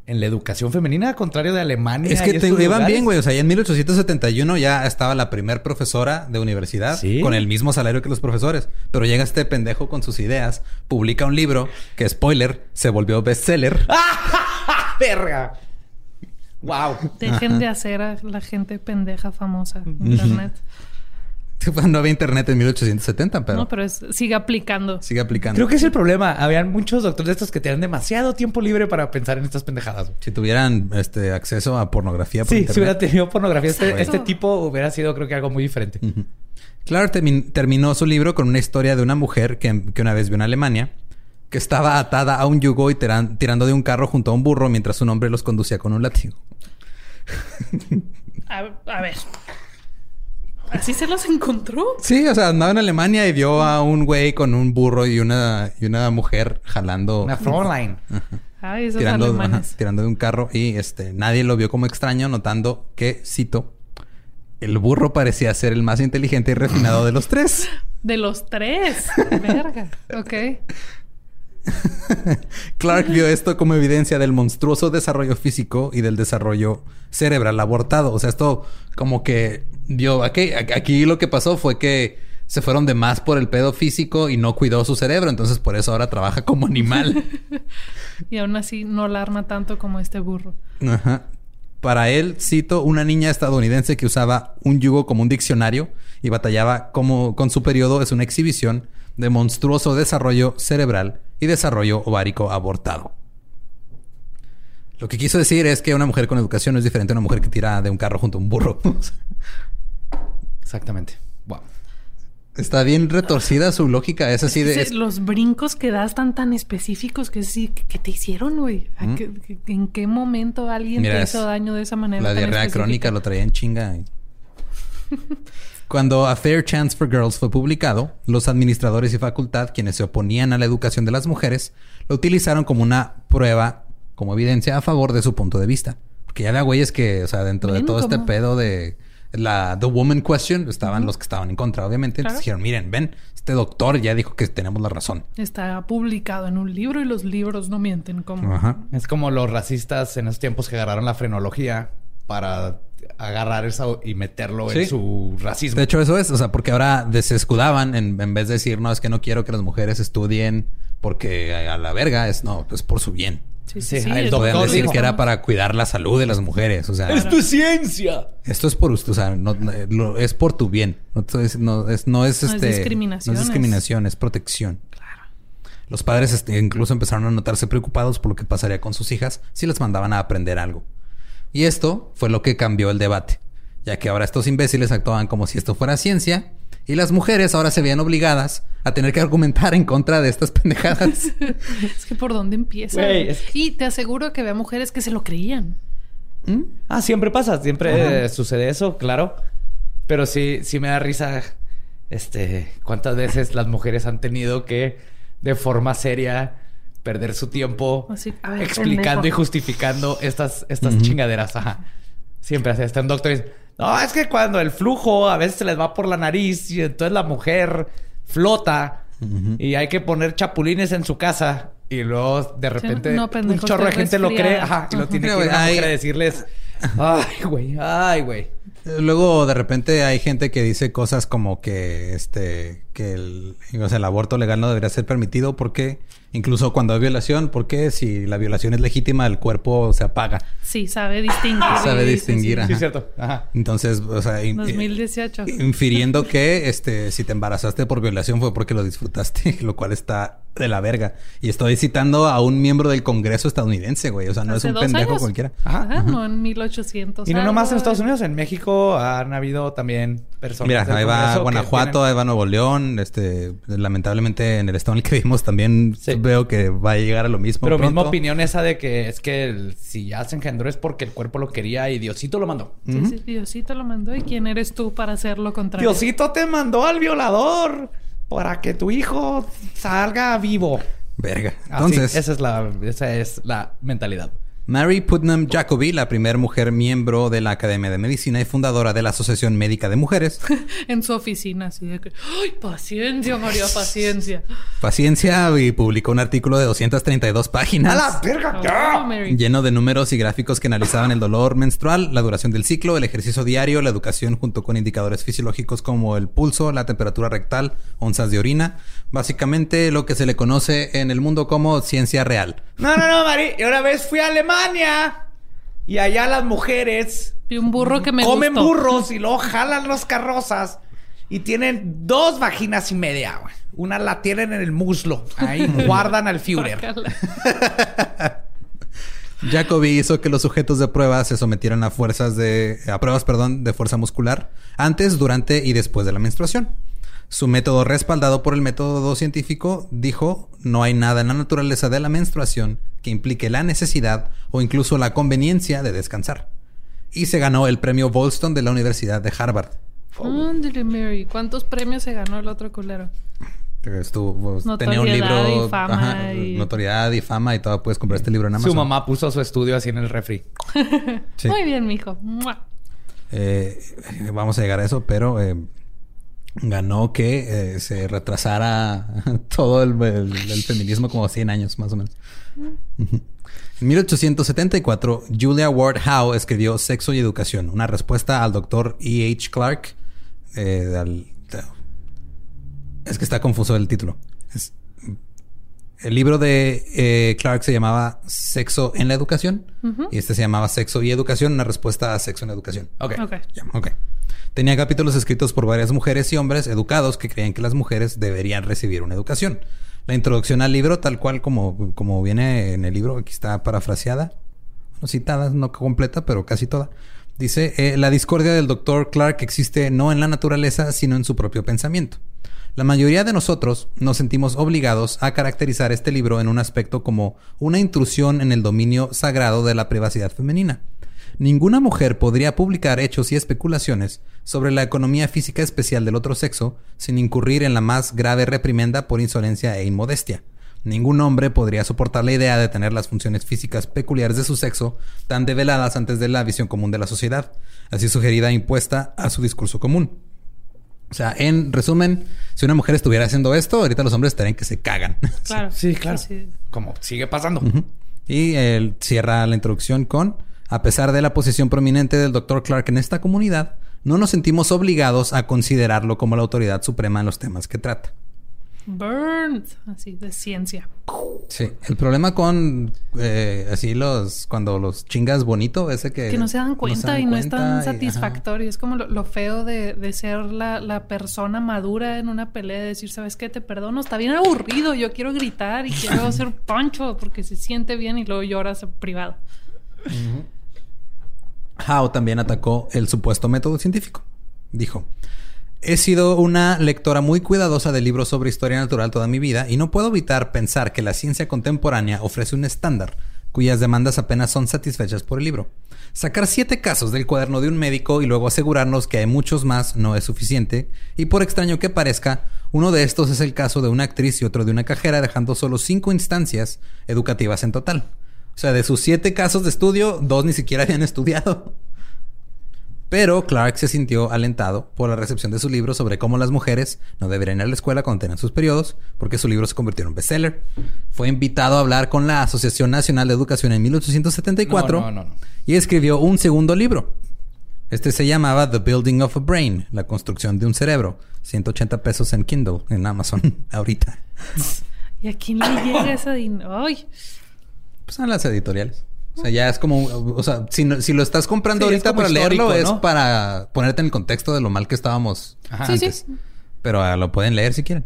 en la educación femenina, al contrario de Alemania. Es y que te iban lugares. bien, güey. O sea, ya en 1871 ya estaba la primer profesora de universidad Sí. con el mismo salario que los profesores. Pero llega este pendejo con sus ideas, publica un libro que, spoiler, se volvió bestseller. (laughs) ¡Verga! ¡Wow! Dejen de hacer a la gente pendeja famosa en internet. (laughs) no había internet en 1870, pero, No, pero es, sigue aplicando. sigue aplicando. Creo que es el problema. Habían muchos doctores de estos que tenían demasiado tiempo libre para pensar en estas pendejadas. Si tuvieran este acceso a pornografía por Sí, internet. si hubiera tenido pornografía, este, este tipo hubiera sido, creo que, algo muy diferente. Clark termin- terminó su libro con una historia de una mujer que, que una vez vio en Alemania que estaba atada a un yugo y tiran- tirando de un carro junto a un burro mientras un hombre los conducía con un látigo. (laughs) A, a ver. ¿Así se los encontró? Sí, o sea, andaba en Alemania y vio a un güey con un burro y una, y una mujer jalando, Una Fräulein. Ay, esos tirando, ajá, alemanes. tirando de un carro y este nadie lo vio como extraño, notando que, cito, el burro parecía ser el más inteligente y refinado de los tres. De los tres. Verga. Ok. (laughs) (laughs) Clark vio esto como evidencia del monstruoso desarrollo físico y del desarrollo cerebral abortado. O sea, esto como que vio... Aquí, aquí lo que pasó fue que se fueron de más por el pedo físico y no cuidó su cerebro. Entonces por eso ahora trabaja como animal. (laughs) Y aún así no la arma tanto como este burro. Ajá. Para él, cito, una niña estadounidense que usaba un yugo como un diccionario y batallaba como con su periodo es una exhibición de monstruoso desarrollo cerebral y desarrollo ovárico abortado. Lo que quiso decir es que una mujer con educación no es diferente a una mujer que tira de un carro junto a un burro. (laughs) Exactamente. Wow. Está bien retorcida su lógica. Es así de... Es- Los brincos que das tan tan específicos que sí, ¿qué te hicieron, güey? ¿A qué- qué- ¿En qué momento alguien Mira, te hizo daño de esa manera? La diarrea crónica lo traía en chinga. (laughs) Cuando A Fair Chance for Girls fue publicado, los administradores y facultad, quienes se oponían a la educación de las mujeres, lo utilizaron como una prueba, como evidencia a favor de su punto de vista. Porque ya había güeyes que, o sea, dentro de todo este pedo de la The Woman Question, estaban los que estaban en contra, obviamente. Entonces Claro. dijeron, miren, ven, este doctor ya dijo que tenemos la razón. Está publicado en un libro y los libros no mienten. Como... Ajá. Es como los racistas en esos tiempos que agarraron la frenología para agarrar eso y meterlo Sí. en su racismo. De hecho, eso es, o sea, porque ahora de- se escudaban en, en vez de decir, no, es que no quiero que las mujeres estudien porque a la verga es, no, pues por su bien. Sí, sí, Sí, el es doctor decir dijo. que era para cuidar la salud de las mujeres, o sea, ¡Esto es ciencia! esto es por usted, o sea, no, no, lo- es por tu bien, no es, no es, no es, No es este, discriminación, no es es- discriminación, es protección. Claro. Los padres este, incluso empezaron a notarse preocupados por lo que pasaría con sus hijas si las mandaban a aprender algo. Y esto fue lo que cambió el debate, ya que ahora estos imbéciles actuaban como si esto fuera ciencia y las mujeres ahora se veían obligadas a tener que argumentar en contra de estas pendejadas. (laughs) Es que por dónde empieza. Es- Y te aseguro que había mujeres que se lo creían. ¿Mm? Ah, siempre pasa, siempre eh, sucede eso, claro. Pero sí, sí me da risa, este, cuántas veces las mujeres han tenido que, de forma seria, perder su tiempo Así, a ver, explicando pendejo. y justificando estas, estas chingaderas. Ajá. Siempre hace. Está un doctor y dice, no, es que cuando el flujo a veces se les va por la nariz y entonces la mujer flota y hay que poner chapulines en su casa. Y luego de repente no, un chorro de gente lo cree. Ajá. Y lo tiene que ir a decirles, ay, güey, ay, güey. Luego de repente hay gente que dice cosas como que este que el, o sea, el aborto legal no debería ser permitido porque incluso cuando hay violación, porque si la violación es legítima el cuerpo se apaga. Sí, sabe distinguir. Sabe Sí, sí, distinguir, sí. ajá. Sí, es cierto. Ajá. Entonces, o sea, in- 2018. infiriendo que este si te embarazaste por violación fue porque lo disfrutaste, (laughs) lo cual está de la verga. Y estoy citando a un miembro del Congreso estadounidense, güey. O sea, no Hace es un pendejo años. cualquiera. Ajá, no en 1800. Y no algo, nomás en Estados eh. Unidos, en México han habido también personas. Mira, del ahí va Guanajuato, tienen- ahí va Nuevo León. Este, lamentablemente en el estado en el que vivimos también Sí. veo que va a llegar a lo mismo. Pero misma pronto. opinión esa de que es que el- si ya se engendró es porque el cuerpo lo quería y Diosito lo mandó. Sí, sí, Diosito lo mandó. ¿Y quién eres tú para hacer lo contrario? Diosito te mandó al violador para que tu hijo salga vivo. Verga. Así, Entonces, esa es la, esa es la mentalidad. Mary Putnam Jacoby, la primera mujer miembro de la Academia de Medicina y fundadora de la Asociación Médica de Mujeres, (laughs) En su oficina, así de que... ¡Ay, paciencia, María, paciencia! paciencia y publicó un artículo de 232 páginas. ¡A la verga! Oh. Lleno de números y gráficos que analizaban el dolor menstrual, la duración del ciclo, el ejercicio diario, la educación junto con indicadores fisiológicos como el pulso, la temperatura rectal, onzas de orina. Básicamente lo que se le conoce en el mundo como ciencia real. No, no, no, Mari. Y una vez fui a Alemania y allá las mujeres Vi un burro que me comen gustó. burros y luego jalan las carrozas y tienen dos vaginas y media, güey. Una la tienen en el muslo. Ahí (laughs) guardan al Führer. (laughs) Jacobi hizo que los sujetos de prueba se sometieran a fuerzas de a pruebas, perdón, de fuerza muscular antes, durante y después de la menstruación. Su método respaldado por el método científico dijo, no hay nada en la naturaleza de la menstruación que implique la necesidad o incluso la conveniencia de descansar. Y se ganó el premio Bolston de la Universidad de Harvard. Ándale, Mary. ¿Cuántos premios se ganó el otro culero? Estuvo, tenía un Notoriedad libro, y fama ajá, y- notoriedad y fama y todo. Puedes comprar este libro en Amazon. Su mamá puso su estudio así en el refri. (laughs) Sí. Muy bien, mijo. Eh, vamos a llegar a eso, pero eh, ganó que eh, se retrasara (laughs) todo el, feminismo como 100 años, más o menos. En 1874, Julia Ward Howe escribió Sexo y Educación, una respuesta al doctor E. H. Clark. eh, al- es que está confuso el título. Es- el libro de eh, Clark se llamaba Sexo en la Educación y este se llamaba Sexo y Educación, una respuesta a Sexo en la Educación. Ok. Tenía capítulos escritos por varias mujeres y hombres educados que creían que las mujeres deberían recibir una educación. La introducción al libro, tal cual como, como viene en el libro, aquí está parafraseada, bueno, citada, no completa, pero casi toda. Dice, eh, la discordia del doctor Clark existe no en la naturaleza, sino en su propio pensamiento. La mayoría de nosotros nos sentimos obligados a caracterizar este libro en un aspecto como una intrusión en el dominio sagrado de la privacidad femenina. Ninguna mujer podría publicar hechos y especulaciones sobre la economía física especial del otro sexo sin incurrir en la más grave reprimenda por insolencia e inmodestia. Ningún hombre podría soportar la idea de tener las funciones físicas peculiares de su sexo tan develadas antes de la visión común de la sociedad, así sugerida e impuesta a su discurso común. O sea, en resumen, si una mujer estuviera haciendo esto, ahorita los hombres estarían que se cagan. (laughs) Claro. Sí, claro. sí. Como sigue pasando. Y él cierra la introducción con, a pesar de la posición prominente del Dr. Clark en esta comunidad, no nos sentimos obligados a considerarlo como la autoridad suprema en los temas que trata. Burns. Así, de ciencia. Sí, el problema con eh, así los cuando los chingas bonito ese que Que no se dan cuenta dan y no es tan y- satisfactorio. Es como lo, lo feo de, de ser la, la persona madura en una pelea, de decir, ¿sabes qué? Te perdono, está bien aburrido, yo quiero gritar y quiero (laughs) hacer pancho porque se siente bien y luego lloras privado. Howe también atacó el supuesto método científico. Dijo, he sido una lectora muy cuidadosa de libros sobre historia natural toda mi vida y no puedo evitar pensar que la ciencia contemporánea ofrece un estándar cuyas demandas apenas son satisfechas por el libro. Sacar siete casos del cuaderno de un médico y luego asegurarnos que hay muchos más no es suficiente, y por extraño que parezca, uno de estos es el caso de una actriz y otro de una cajera, dejando solo cinco instancias educativas en total. O sea, de sus siete casos de estudio, dos ni siquiera habían (laughs) estudiado. Pero Clark se sintió alentado por la recepción de su libro sobre cómo las mujeres no deberían ir a la escuela cuando tengan sus periodos, porque su libro se convirtió en un bestseller. Fue invitado a hablar con la Asociación Nacional de Educación en 1874 No, no, no, no. y escribió un segundo libro. Este se llamaba The Building of a Brain, la construcción de un cerebro. 180 pesos en Kindle, en Amazon, (laughs) ahorita. ¿Y a quién le llega esa dinero? ¡Ay! Pues a las editoriales. O sea, ya es como, o sea, si, no- si lo estás comprando Sí, ahorita para leerlo, es para ponerte en el contexto de lo mal que estábamos Ajá. Sí, sí. Pero ah, lo pueden leer si quieren.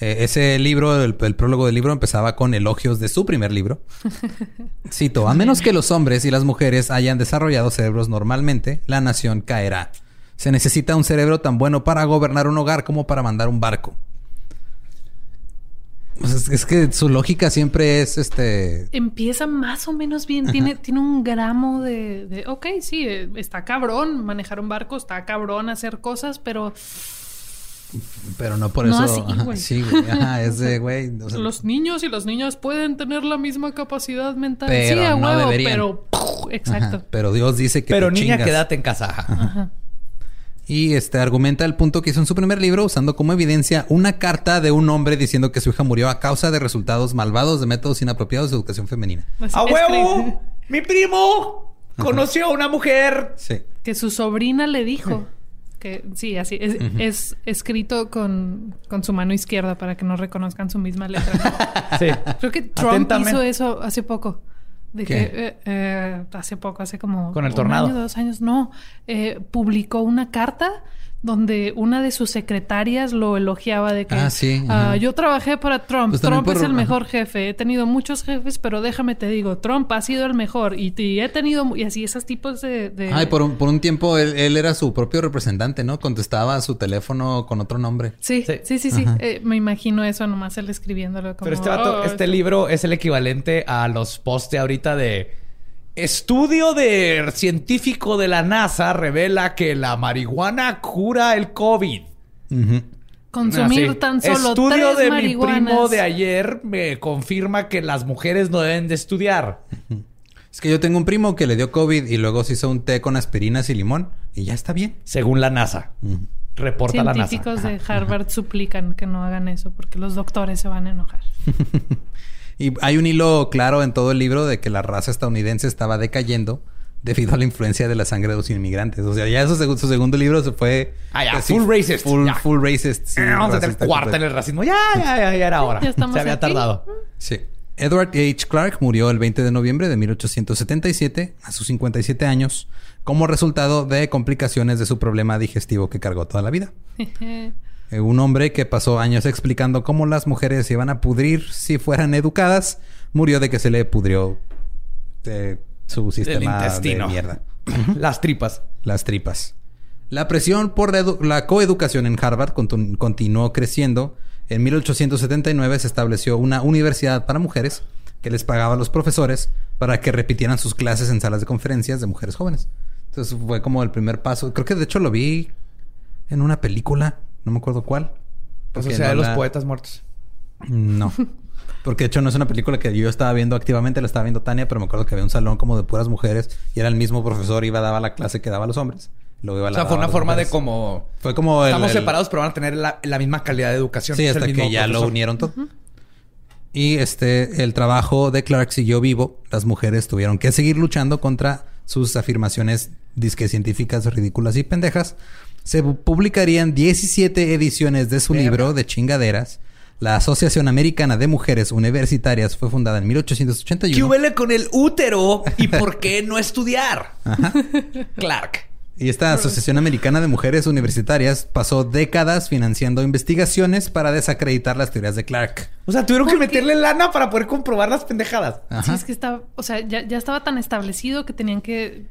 Eh, ese libro, el, el prólogo del libro, empezaba con elogios de su primer libro. (laughs) Cito, a menos que los hombres y las mujeres hayan desarrollado cerebros normalmente, la nación caerá. Se necesita un cerebro tan bueno para gobernar un hogar como para mandar un barco. Pues es, es que su lógica siempre es este. Empieza más o menos bien. Tiene, tiene un gramo de, de, ok, sí, eh, está cabrón manejar un barco, está cabrón hacer cosas, pero Pero no por No eso. así, ajá, güey. sí, güey. Ajá, es de, (laughs) güey. o sea, los niños y las niñas pueden tener la misma capacidad mental. Pero sí, a no huevo, deberían. pero exacto. ajá, pero Dios dice que. Pero te niña, chingas. quédate en casa. Ajá. Y este argumenta el punto que hizo en su primer libro, usando como evidencia una carta de un hombre diciendo que su hija murió a causa de resultados malvados de métodos inapropiados de educación femenina. Así, ¡A huevo! ¡Mi primo! Conoció a una mujer. Sí. Que su sobrina le dijo. Que sí, así. Es, es escrito con, con su mano izquierda para que no reconozcan su misma letra. (laughs) Sí. Creo que Trump hizo eso hace poco. De ¿Qué? que eh, eh, hace poco, hace como Con el un tornado. año, dos años, no, eh, publicó una carta donde una de sus secretarias lo elogiaba de que Ah, sí, ah, yo trabajé para Trump, Pues Trump por- es el mejor jefe, he tenido muchos jefes, pero déjame te digo, Trump ha sido el mejor y, y he tenido y así esos tipos de, de- Ay, por un, por un tiempo él, él era su propio representante, ¿no? Contestaba a su teléfono con otro nombre. Sí, Sí. sí, sí, sí. Eh, me imagino eso nomás él escribiéndolo como... Pero este vato, "Oh, este libro es el equivalente a los posts de ahorita de estudio de científico de la NASA revela que la marihuana cura el COVID. Consumir Así. tan solo Estudio tres de marihuanas. mi primo de ayer me confirma que las mujeres no deben de estudiar. Es que yo tengo un primo que le dio COVID y luego se hizo un té con aspirinas y limón y ya está bien. Según la NASA. Reporta la NASA. Científicos de Harvard suplican que no hagan eso porque los doctores se van a enojar. (laughs) Y hay un hilo claro en todo el libro de que la raza estadounidense estaba decayendo debido a la influencia de la sangre de los inmigrantes. O sea, ya su, seg- su segundo libro se fue... Ah, ya, así, full racist, Full, ya. full racist. sí, Eh, Vamos a hacer racista cuarta en el racismo. Ya, ya, ya, ya era hora. Ya Se había aquí. tardado. Sí. Edward H. Clark murió el 20 de noviembre de 1877 a sus 57 años como resultado de complicaciones de su problema digestivo que cargó toda la vida. (laughs) Eh, Un hombre que pasó años explicando cómo las mujeres se iban a pudrir si fueran educadas, murió de que se le pudrió eh, su sistema de intestino. mierda. (clears throat) Las tripas. Las tripas. La presión por la, edu- la coeducación en Harvard continu- continuó creciendo. En 1879 se estableció una universidad para mujeres que les pagaba a los profesores para que repitieran sus clases en salas de conferencias de mujeres jóvenes. Entonces fue como el primer paso. Creo que de hecho lo vi en una película, no me acuerdo cuál. Porque Sociedad no de los la- Poetas Muertos. No. (laughs) Porque de hecho no es una película que yo estaba viendo activamente, la estaba viendo Tania, pero me acuerdo que había un salón como de puras mujeres y era el mismo profesor, iba a dar la clase que daba a los hombres. Luego iba a O la sea, fue daba a una forma de como... Fue como el- Estamos el- separados, pero van a tener la, la misma calidad de educación. Sí, hasta que ya lo unieron todo. Y este, el trabajo de Clark siguió vivo. Las mujeres tuvieron que seguir luchando contra sus afirmaciones disque científicas ridículas y pendejas. Se pu- publicarían 17 ediciones de su libro de chingaderas. La Asociación Americana de Mujeres Universitarias fue fundada en ¿Qué 1881. huele con el útero y por qué no estudiar? Clark. Y esta Asociación Americana de Mujeres Universitarias pasó décadas financiando investigaciones para desacreditar las teorías de Clark. O sea, tuvieron que ¿Por qué? meterle lana para poder comprobar las pendejadas. Sí, Ajá. es que estaba, o sea, ya, ya estaba tan establecido que tenían que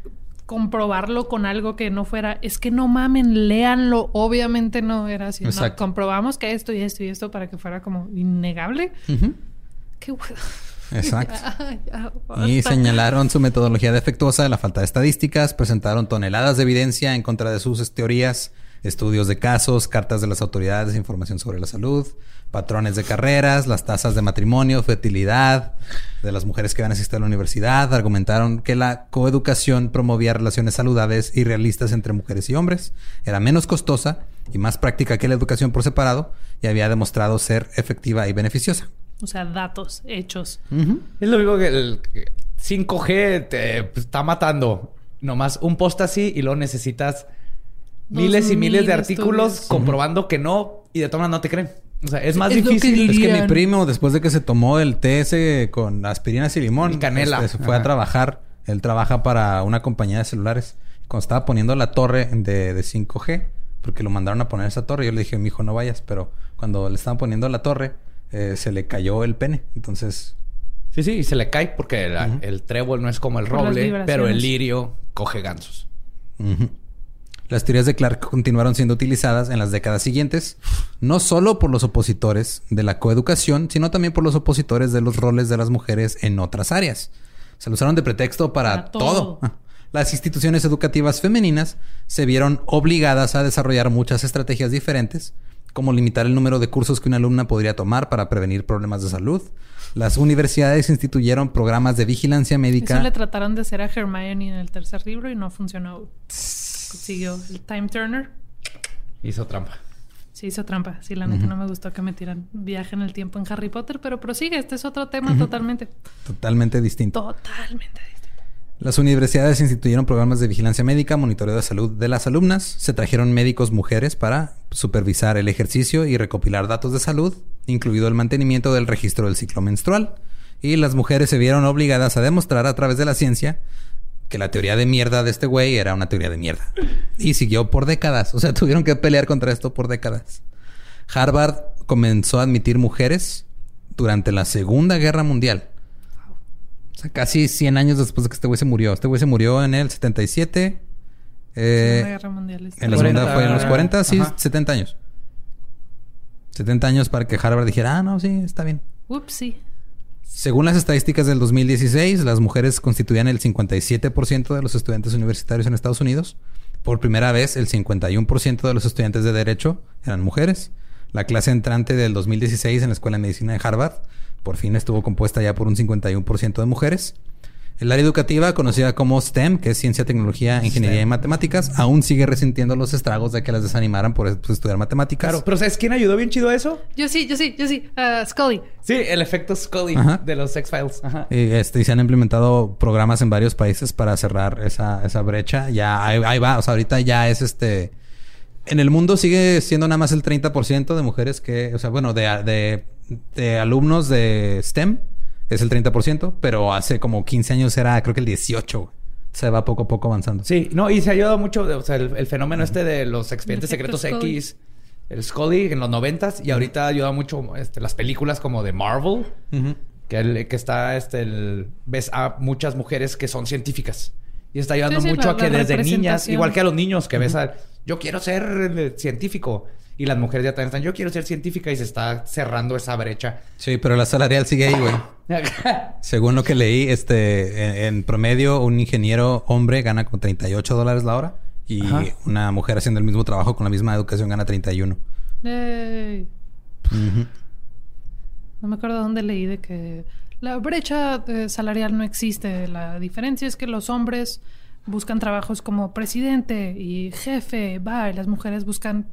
comprobarlo con algo que no fuera, es que no mamen, léanlo. Obviamente no era así. No, comprobamos que esto y esto y esto para que fuera como innegable. Qué huevo. Exacto. (laughs) Ya, ya, Y señalaron su metodología defectuosa, la falta de estadísticas, presentaron toneladas de evidencia en contra de sus teorías, estudios de casos, cartas de las autoridades, información sobre la salud, patrones de carreras, las tasas de matrimonio, fertilidad de las mujeres que van a asistir a la universidad. Argumentaron que la coeducación promovía relaciones saludables y realistas entre mujeres y hombres, era menos costosa y más práctica que la educación por separado y había demostrado ser efectiva y beneficiosa. O sea, datos, hechos. Es lo único que el 5G te pues, está matando. Nomás un post así y luego necesitas miles y miles mil de artículos estudios. comprobando que no y de todas maneras no te creen. O sea, es más Es lo que difícil. Es que mi primo, después de que se tomó el té ese con aspirinas y limón, Y canela. este, se fue a trabajar. Él trabaja para una compañía de celulares. Cuando estaba poniendo la torre de, de 5G, porque lo mandaron a poner esa torre, yo le dije, mi hijo, no vayas. Pero cuando le estaban poniendo la torre, eh, se le cayó el pene. Entonces, Sí, sí, y se le cae porque la- el trébol no es como el roble, pero el lirio coge gansos. Las teorías de Clark continuaron siendo utilizadas en las décadas siguientes, no solo por los opositores de la coeducación, sino también por los opositores de los roles de las mujeres en otras áreas. Se lo usaron de pretexto para, Para todo. todo. (laughs) Las instituciones educativas femeninas se vieron obligadas a desarrollar muchas estrategias diferentes, como limitar el número de cursos que una alumna podría tomar para prevenir problemas de salud. Las universidades instituyeron programas de vigilancia médica. Eso le trataron de hacer a Hermione en el tercer libro y no funcionó. Consiguió el Time Turner. Hizo trampa. Sí, hizo trampa. Sí, la neta no me gustó que me tiran viaje en el tiempo en Harry Potter, pero prosigue. Este es otro tema totalmente, Totalmente distinto. totalmente distinto. Las universidades instituyeron programas de vigilancia médica, monitoreo de salud de las alumnas, se trajeron médicos mujeres para supervisar el ejercicio y recopilar datos de salud, incluido el mantenimiento del registro del ciclo menstrual, y las mujeres se vieron obligadas a demostrar a través de la ciencia que la teoría de mierda de este güey era una teoría de mierda. Y siguió por décadas, o sea, (laughs) tuvieron que pelear contra esto por décadas. Harvard comenzó a admitir mujeres durante la Segunda Guerra Mundial. O sea, casi 100 años después de que este güey se murió. Este güey se murió en el 77. eh, Segunda Guerra Mundial. está- en la segunda 40, fue en los 40, sí, ajá. 70 años. 70 años para que Harvard dijera, ah, no, sí, está bien. Ups, sí. Según las estadísticas del 2016, las mujeres constituían el 57% de los estudiantes universitarios en Estados Unidos. Por primera vez, el 51% de los estudiantes de Derecho eran mujeres. La clase entrante del 2016 en la Escuela de Medicina de Harvard por fin estuvo compuesta ya por un 51% de mujeres. El área educativa, conocida como STEM, que es ciencia, tecnología, ingeniería y matemáticas, aún sigue resintiendo los estragos de que las desanimaran por pues, estudiar matemáticas. Claro, pero ¿sabes quién ayudó bien chido a eso? Yo sí, yo sí, yo sí. Ah, Scully. Sí, el efecto Scully Ajá. de los X-Files. Y, este, y se han implementado programas en varios países para cerrar esa, esa brecha. Ya ahí, ahí va. O sea, ahorita ya es este. En el mundo sigue siendo nada más el 30% de mujeres que. O sea, bueno, de, de, de alumnos de STEM es el 30%, pero hace como 15 años era creo que el 18%. Se va poco a poco avanzando. Sí, no, y se ha ayudado mucho, o sea, el, el fenómeno este de los expedientes secretos Scully. X, el Scully en los noventas, y ahorita ha ayudado mucho este, las películas como de Marvel, que, el- que está, este, el- ves a muchas mujeres que son científicas. Y está ayudando Sí, sí, mucho la- a que desde niñas, igual que a los niños, que ves a, yo quiero ser eh, científico. Y las mujeres ya también están, yo quiero ser científica y se está cerrando esa brecha. Sí, pero la salarial sigue ahí, güey. (laughs) Según lo que leí, este, en, en promedio, un ingeniero hombre gana con 38 dólares la hora y Ajá. una mujer haciendo el mismo trabajo con la misma educación gana 31. Yay. Ujú. No me acuerdo dónde leí de que la brecha eh, salarial no existe. La diferencia es que los hombres buscan trabajos como presidente y jefe, va, y las mujeres buscan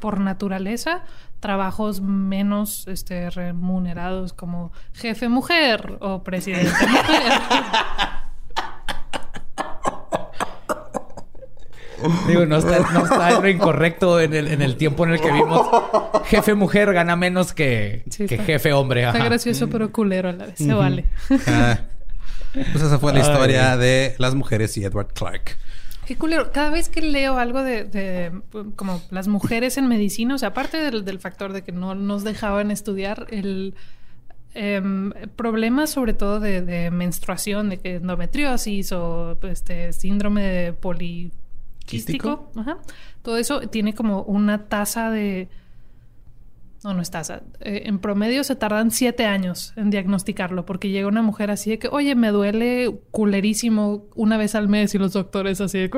por naturaleza trabajos menos este, remunerados como jefe mujer o presidente (laughs) mujer. Digo, no está, no está lo incorrecto en el, en el tiempo en el que vimos. Jefe mujer gana menos que, Sí, que está- jefe hombre. Está gracioso pero culero a la vez. Se vale. Ah, pues esa fue la Ay. historia de las mujeres y Edward Clark. Qué culero. Cada vez que leo algo de, de, como las mujeres en medicina, o sea, aparte del, del factor de que no nos dejaban estudiar, el em, problema sobre todo de, de menstruación, de que endometriosis o este síndrome de poliquístico, ajá, todo eso tiene como una tasa de no, no es tasa. Eh, en promedio se tardan siete años en diagnosticarlo porque llega una mujer así de que, oye, me duele culerísimo una vez al mes y los doctores así de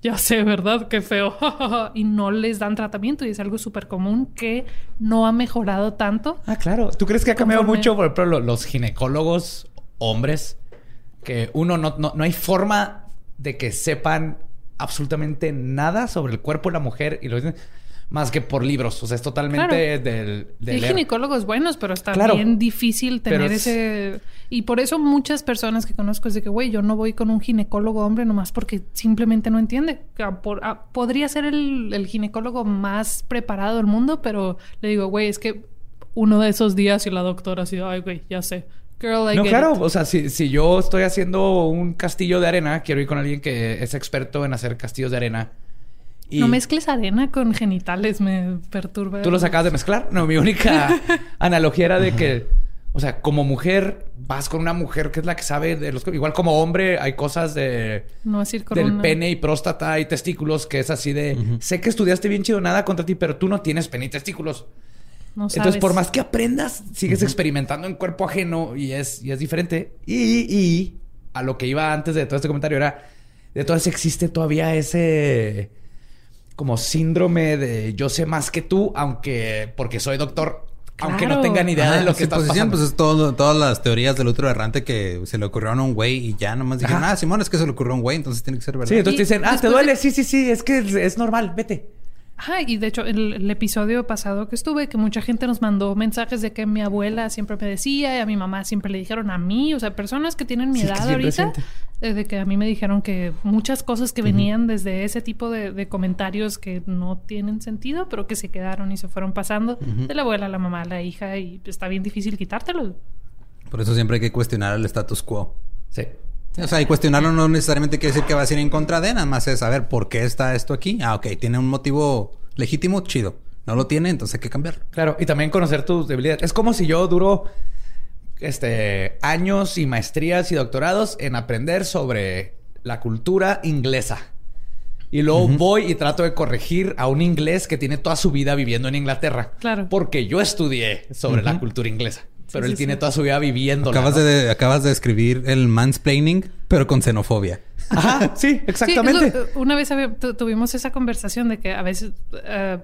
ya sé, ¿verdad? Qué feo. (laughs) y no les dan tratamiento y es algo súper común que no ha mejorado tanto. Ah, claro. ¿Tú crees que ha cambiado Conforme- mucho, por ejemplo, lo- los ginecólogos hombres? Que uno no, no, no hay forma de que sepan absolutamente nada sobre el cuerpo de la mujer y lo dicen más que por libros. O sea, es totalmente Claro. del, de Hay leer. ginecólogos buenos, pero está Claro. bien difícil tener es- ese... Y por eso muchas personas que conozco es de que, güey, yo no voy con un ginecólogo hombre nomás porque simplemente no entiende. Por- a- podría ser el, el ginecólogo más preparado del mundo, pero le digo, güey, es que uno de esos días y la doctora así, ay, güey, ya sé. Girl, I No, claro. it". O sea, si, si yo estoy haciendo un castillo de arena, quiero ir con alguien que es experto en hacer castillos de arena. Y No mezcles arena con genitales, me perturba. tú los acabas de mezclar. No, mi única (laughs) analogía era de que, o sea, como mujer, vas con una mujer que es la que sabe de los... Igual como hombre, hay cosas de... No ir con del una- pene y próstata y testículos que es así de... Sé que estudiaste bien chido, nada contra ti, pero tú no tienes pene y testículos. No Entonces, sabes. por más que aprendas, sigues experimentando en cuerpo ajeno y es, y es diferente. Y, y a lo que iba antes de todo este comentario era, de todas existe todavía ese como síndrome de yo sé más que tú, aunque porque soy doctor, aunque no Claro. tenga ni idea Ajá, de lo que pues, decían, pasando. pues es todo, todas las teorías del útero errante que se le ocurrieron a un güey y ya nomás dijeron, Ajá. ah, Simón, es que se le ocurrió a un güey, entonces tiene que ser verdad. sí, entonces Y te dicen, ah, ¿te de- duele? Sí, sí, sí, es que es, es normal, vete. Ajá, y de hecho, el, el episodio pasado que estuve, que mucha gente nos mandó mensajes de que mi abuela siempre me decía y a mi mamá siempre le dijeron a mí, o sea, personas que tienen mi Sí, edad ahorita, eh, de que a mí me dijeron que muchas cosas que venían desde ese tipo de, de comentarios que no tienen sentido, pero que se quedaron y se fueron pasando de la abuela a la mamá a la hija y está bien difícil quitártelo. Por eso siempre hay que cuestionar el status quo. Sí. O sea, y cuestionarlo no necesariamente quiere decir que vas a ir en contra de, nada más es saber por qué está esto aquí. Ah, ok, tiene un motivo legítimo, chido. No lo tiene, entonces hay que cambiarlo. Claro, y también conocer tus debilidades. Es como si yo duro este años y maestrías y doctorados en aprender sobre la cultura inglesa. Y luego voy y trato de corregir a un inglés que tiene toda su vida viviendo en Inglaterra. Claro. Porque yo estudié sobre la cultura inglesa. Pero él sí, tiene sí. toda su vida viviendo. Acabas, de, acabas de escribir el mansplaining, pero con xenofobia. Ajá, (laughs) sí, exactamente. Sí, eso, una vez tuvimos esa conversación de que a veces eh,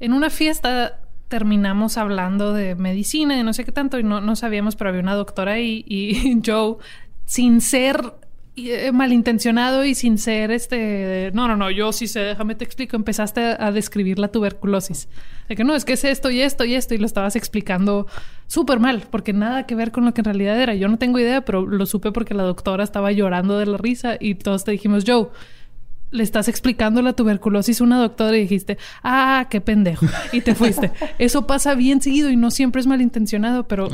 en una fiesta terminamos hablando de medicina y no sé qué tanto y no, no sabíamos, pero había una doctora y, y (laughs) Joe, sin ser eh, malintencionado y sin ser este, no, no, no, yo sí sé, déjame te explico, empezaste a, a describir la tuberculosis. De que no, es que es esto y esto y esto y lo estabas explicando súper mal, porque nada que ver con lo que en realidad era. Yo no tengo idea, pero lo supe porque la doctora estaba llorando de la risa y todos te dijimos, Joe, le estás explicando la tuberculosis a una doctora y dijiste, ah, qué pendejo. Y te fuiste. (laughs) Eso pasa bien seguido y no siempre es malintencionado, pero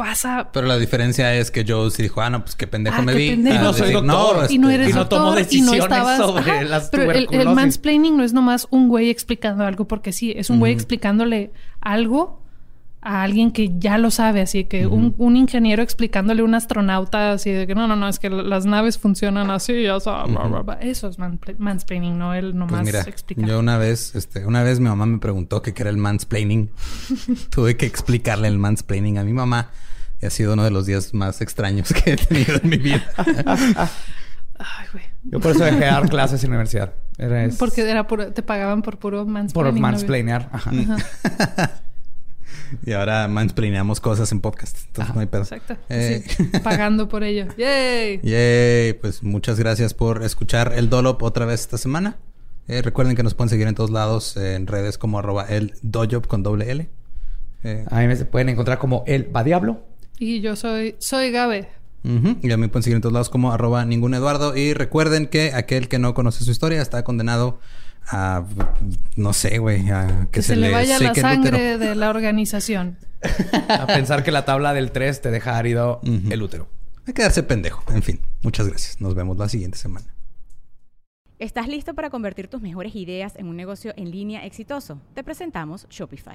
pasa. Pero la diferencia es que Joe sí dijo, ah, no, pues qué pendejo Ah, me qué vi. pendejo. Ah, Y no soy decir, doctor. este, y no eres y no doctor tomo y no decisiones estabas sobre las pero el, mansplaining no es nomás un güey explicando algo porque sí es un güey explicándole algo a alguien que ya lo sabe así que un, un ingeniero explicándole a un astronauta así de que no no no es que las naves funcionan así ya sabes, bla, bla, bla. eso es mansplaining no el nomás Pues mira, explicar yo una vez, este, una vez mi mamá me preguntó qué era el mansplaining. (laughs) Tuve que explicarle el mansplaining a mi mamá. Y ha sido uno de los días más extraños (laughs) que he tenido en mi vida. ay güey Yo por eso dejé de dar clases en la universidad. Era es- porque era puro- te pagaban por puro por mansplaining ¿no? mansplainear. Ajá. (laughs) y ahora mansplaineamos cosas en podcast. Entonces no hay pedo. exacto Eh, Sí, (laughs) pagando por ello yay Yay, pues muchas gracias por escuchar el Dolop otra vez esta semana. Eh, recuerden que nos pueden seguir en todos lados, eh, en redes como arroba el dojob con doble L. Eh, A mí me se pueden encontrar como el va diablo. Y yo soy soy Gabe ujú, Y a mí pueden seguir en todos lados como arroba ningún Eduardo. Y recuerden que aquel que no conoce su historia está condenado a, no sé, güey, a que, que, se, le vaya la seque el útero. sangre de la organización. A pensar que la tabla del 3 te deja árido el útero. Hay que darse pendejo. En fin, muchas gracias. Nos vemos la siguiente semana. ¿Estás listo para convertir tus mejores ideas en un negocio en línea exitoso? Te presentamos Shopify.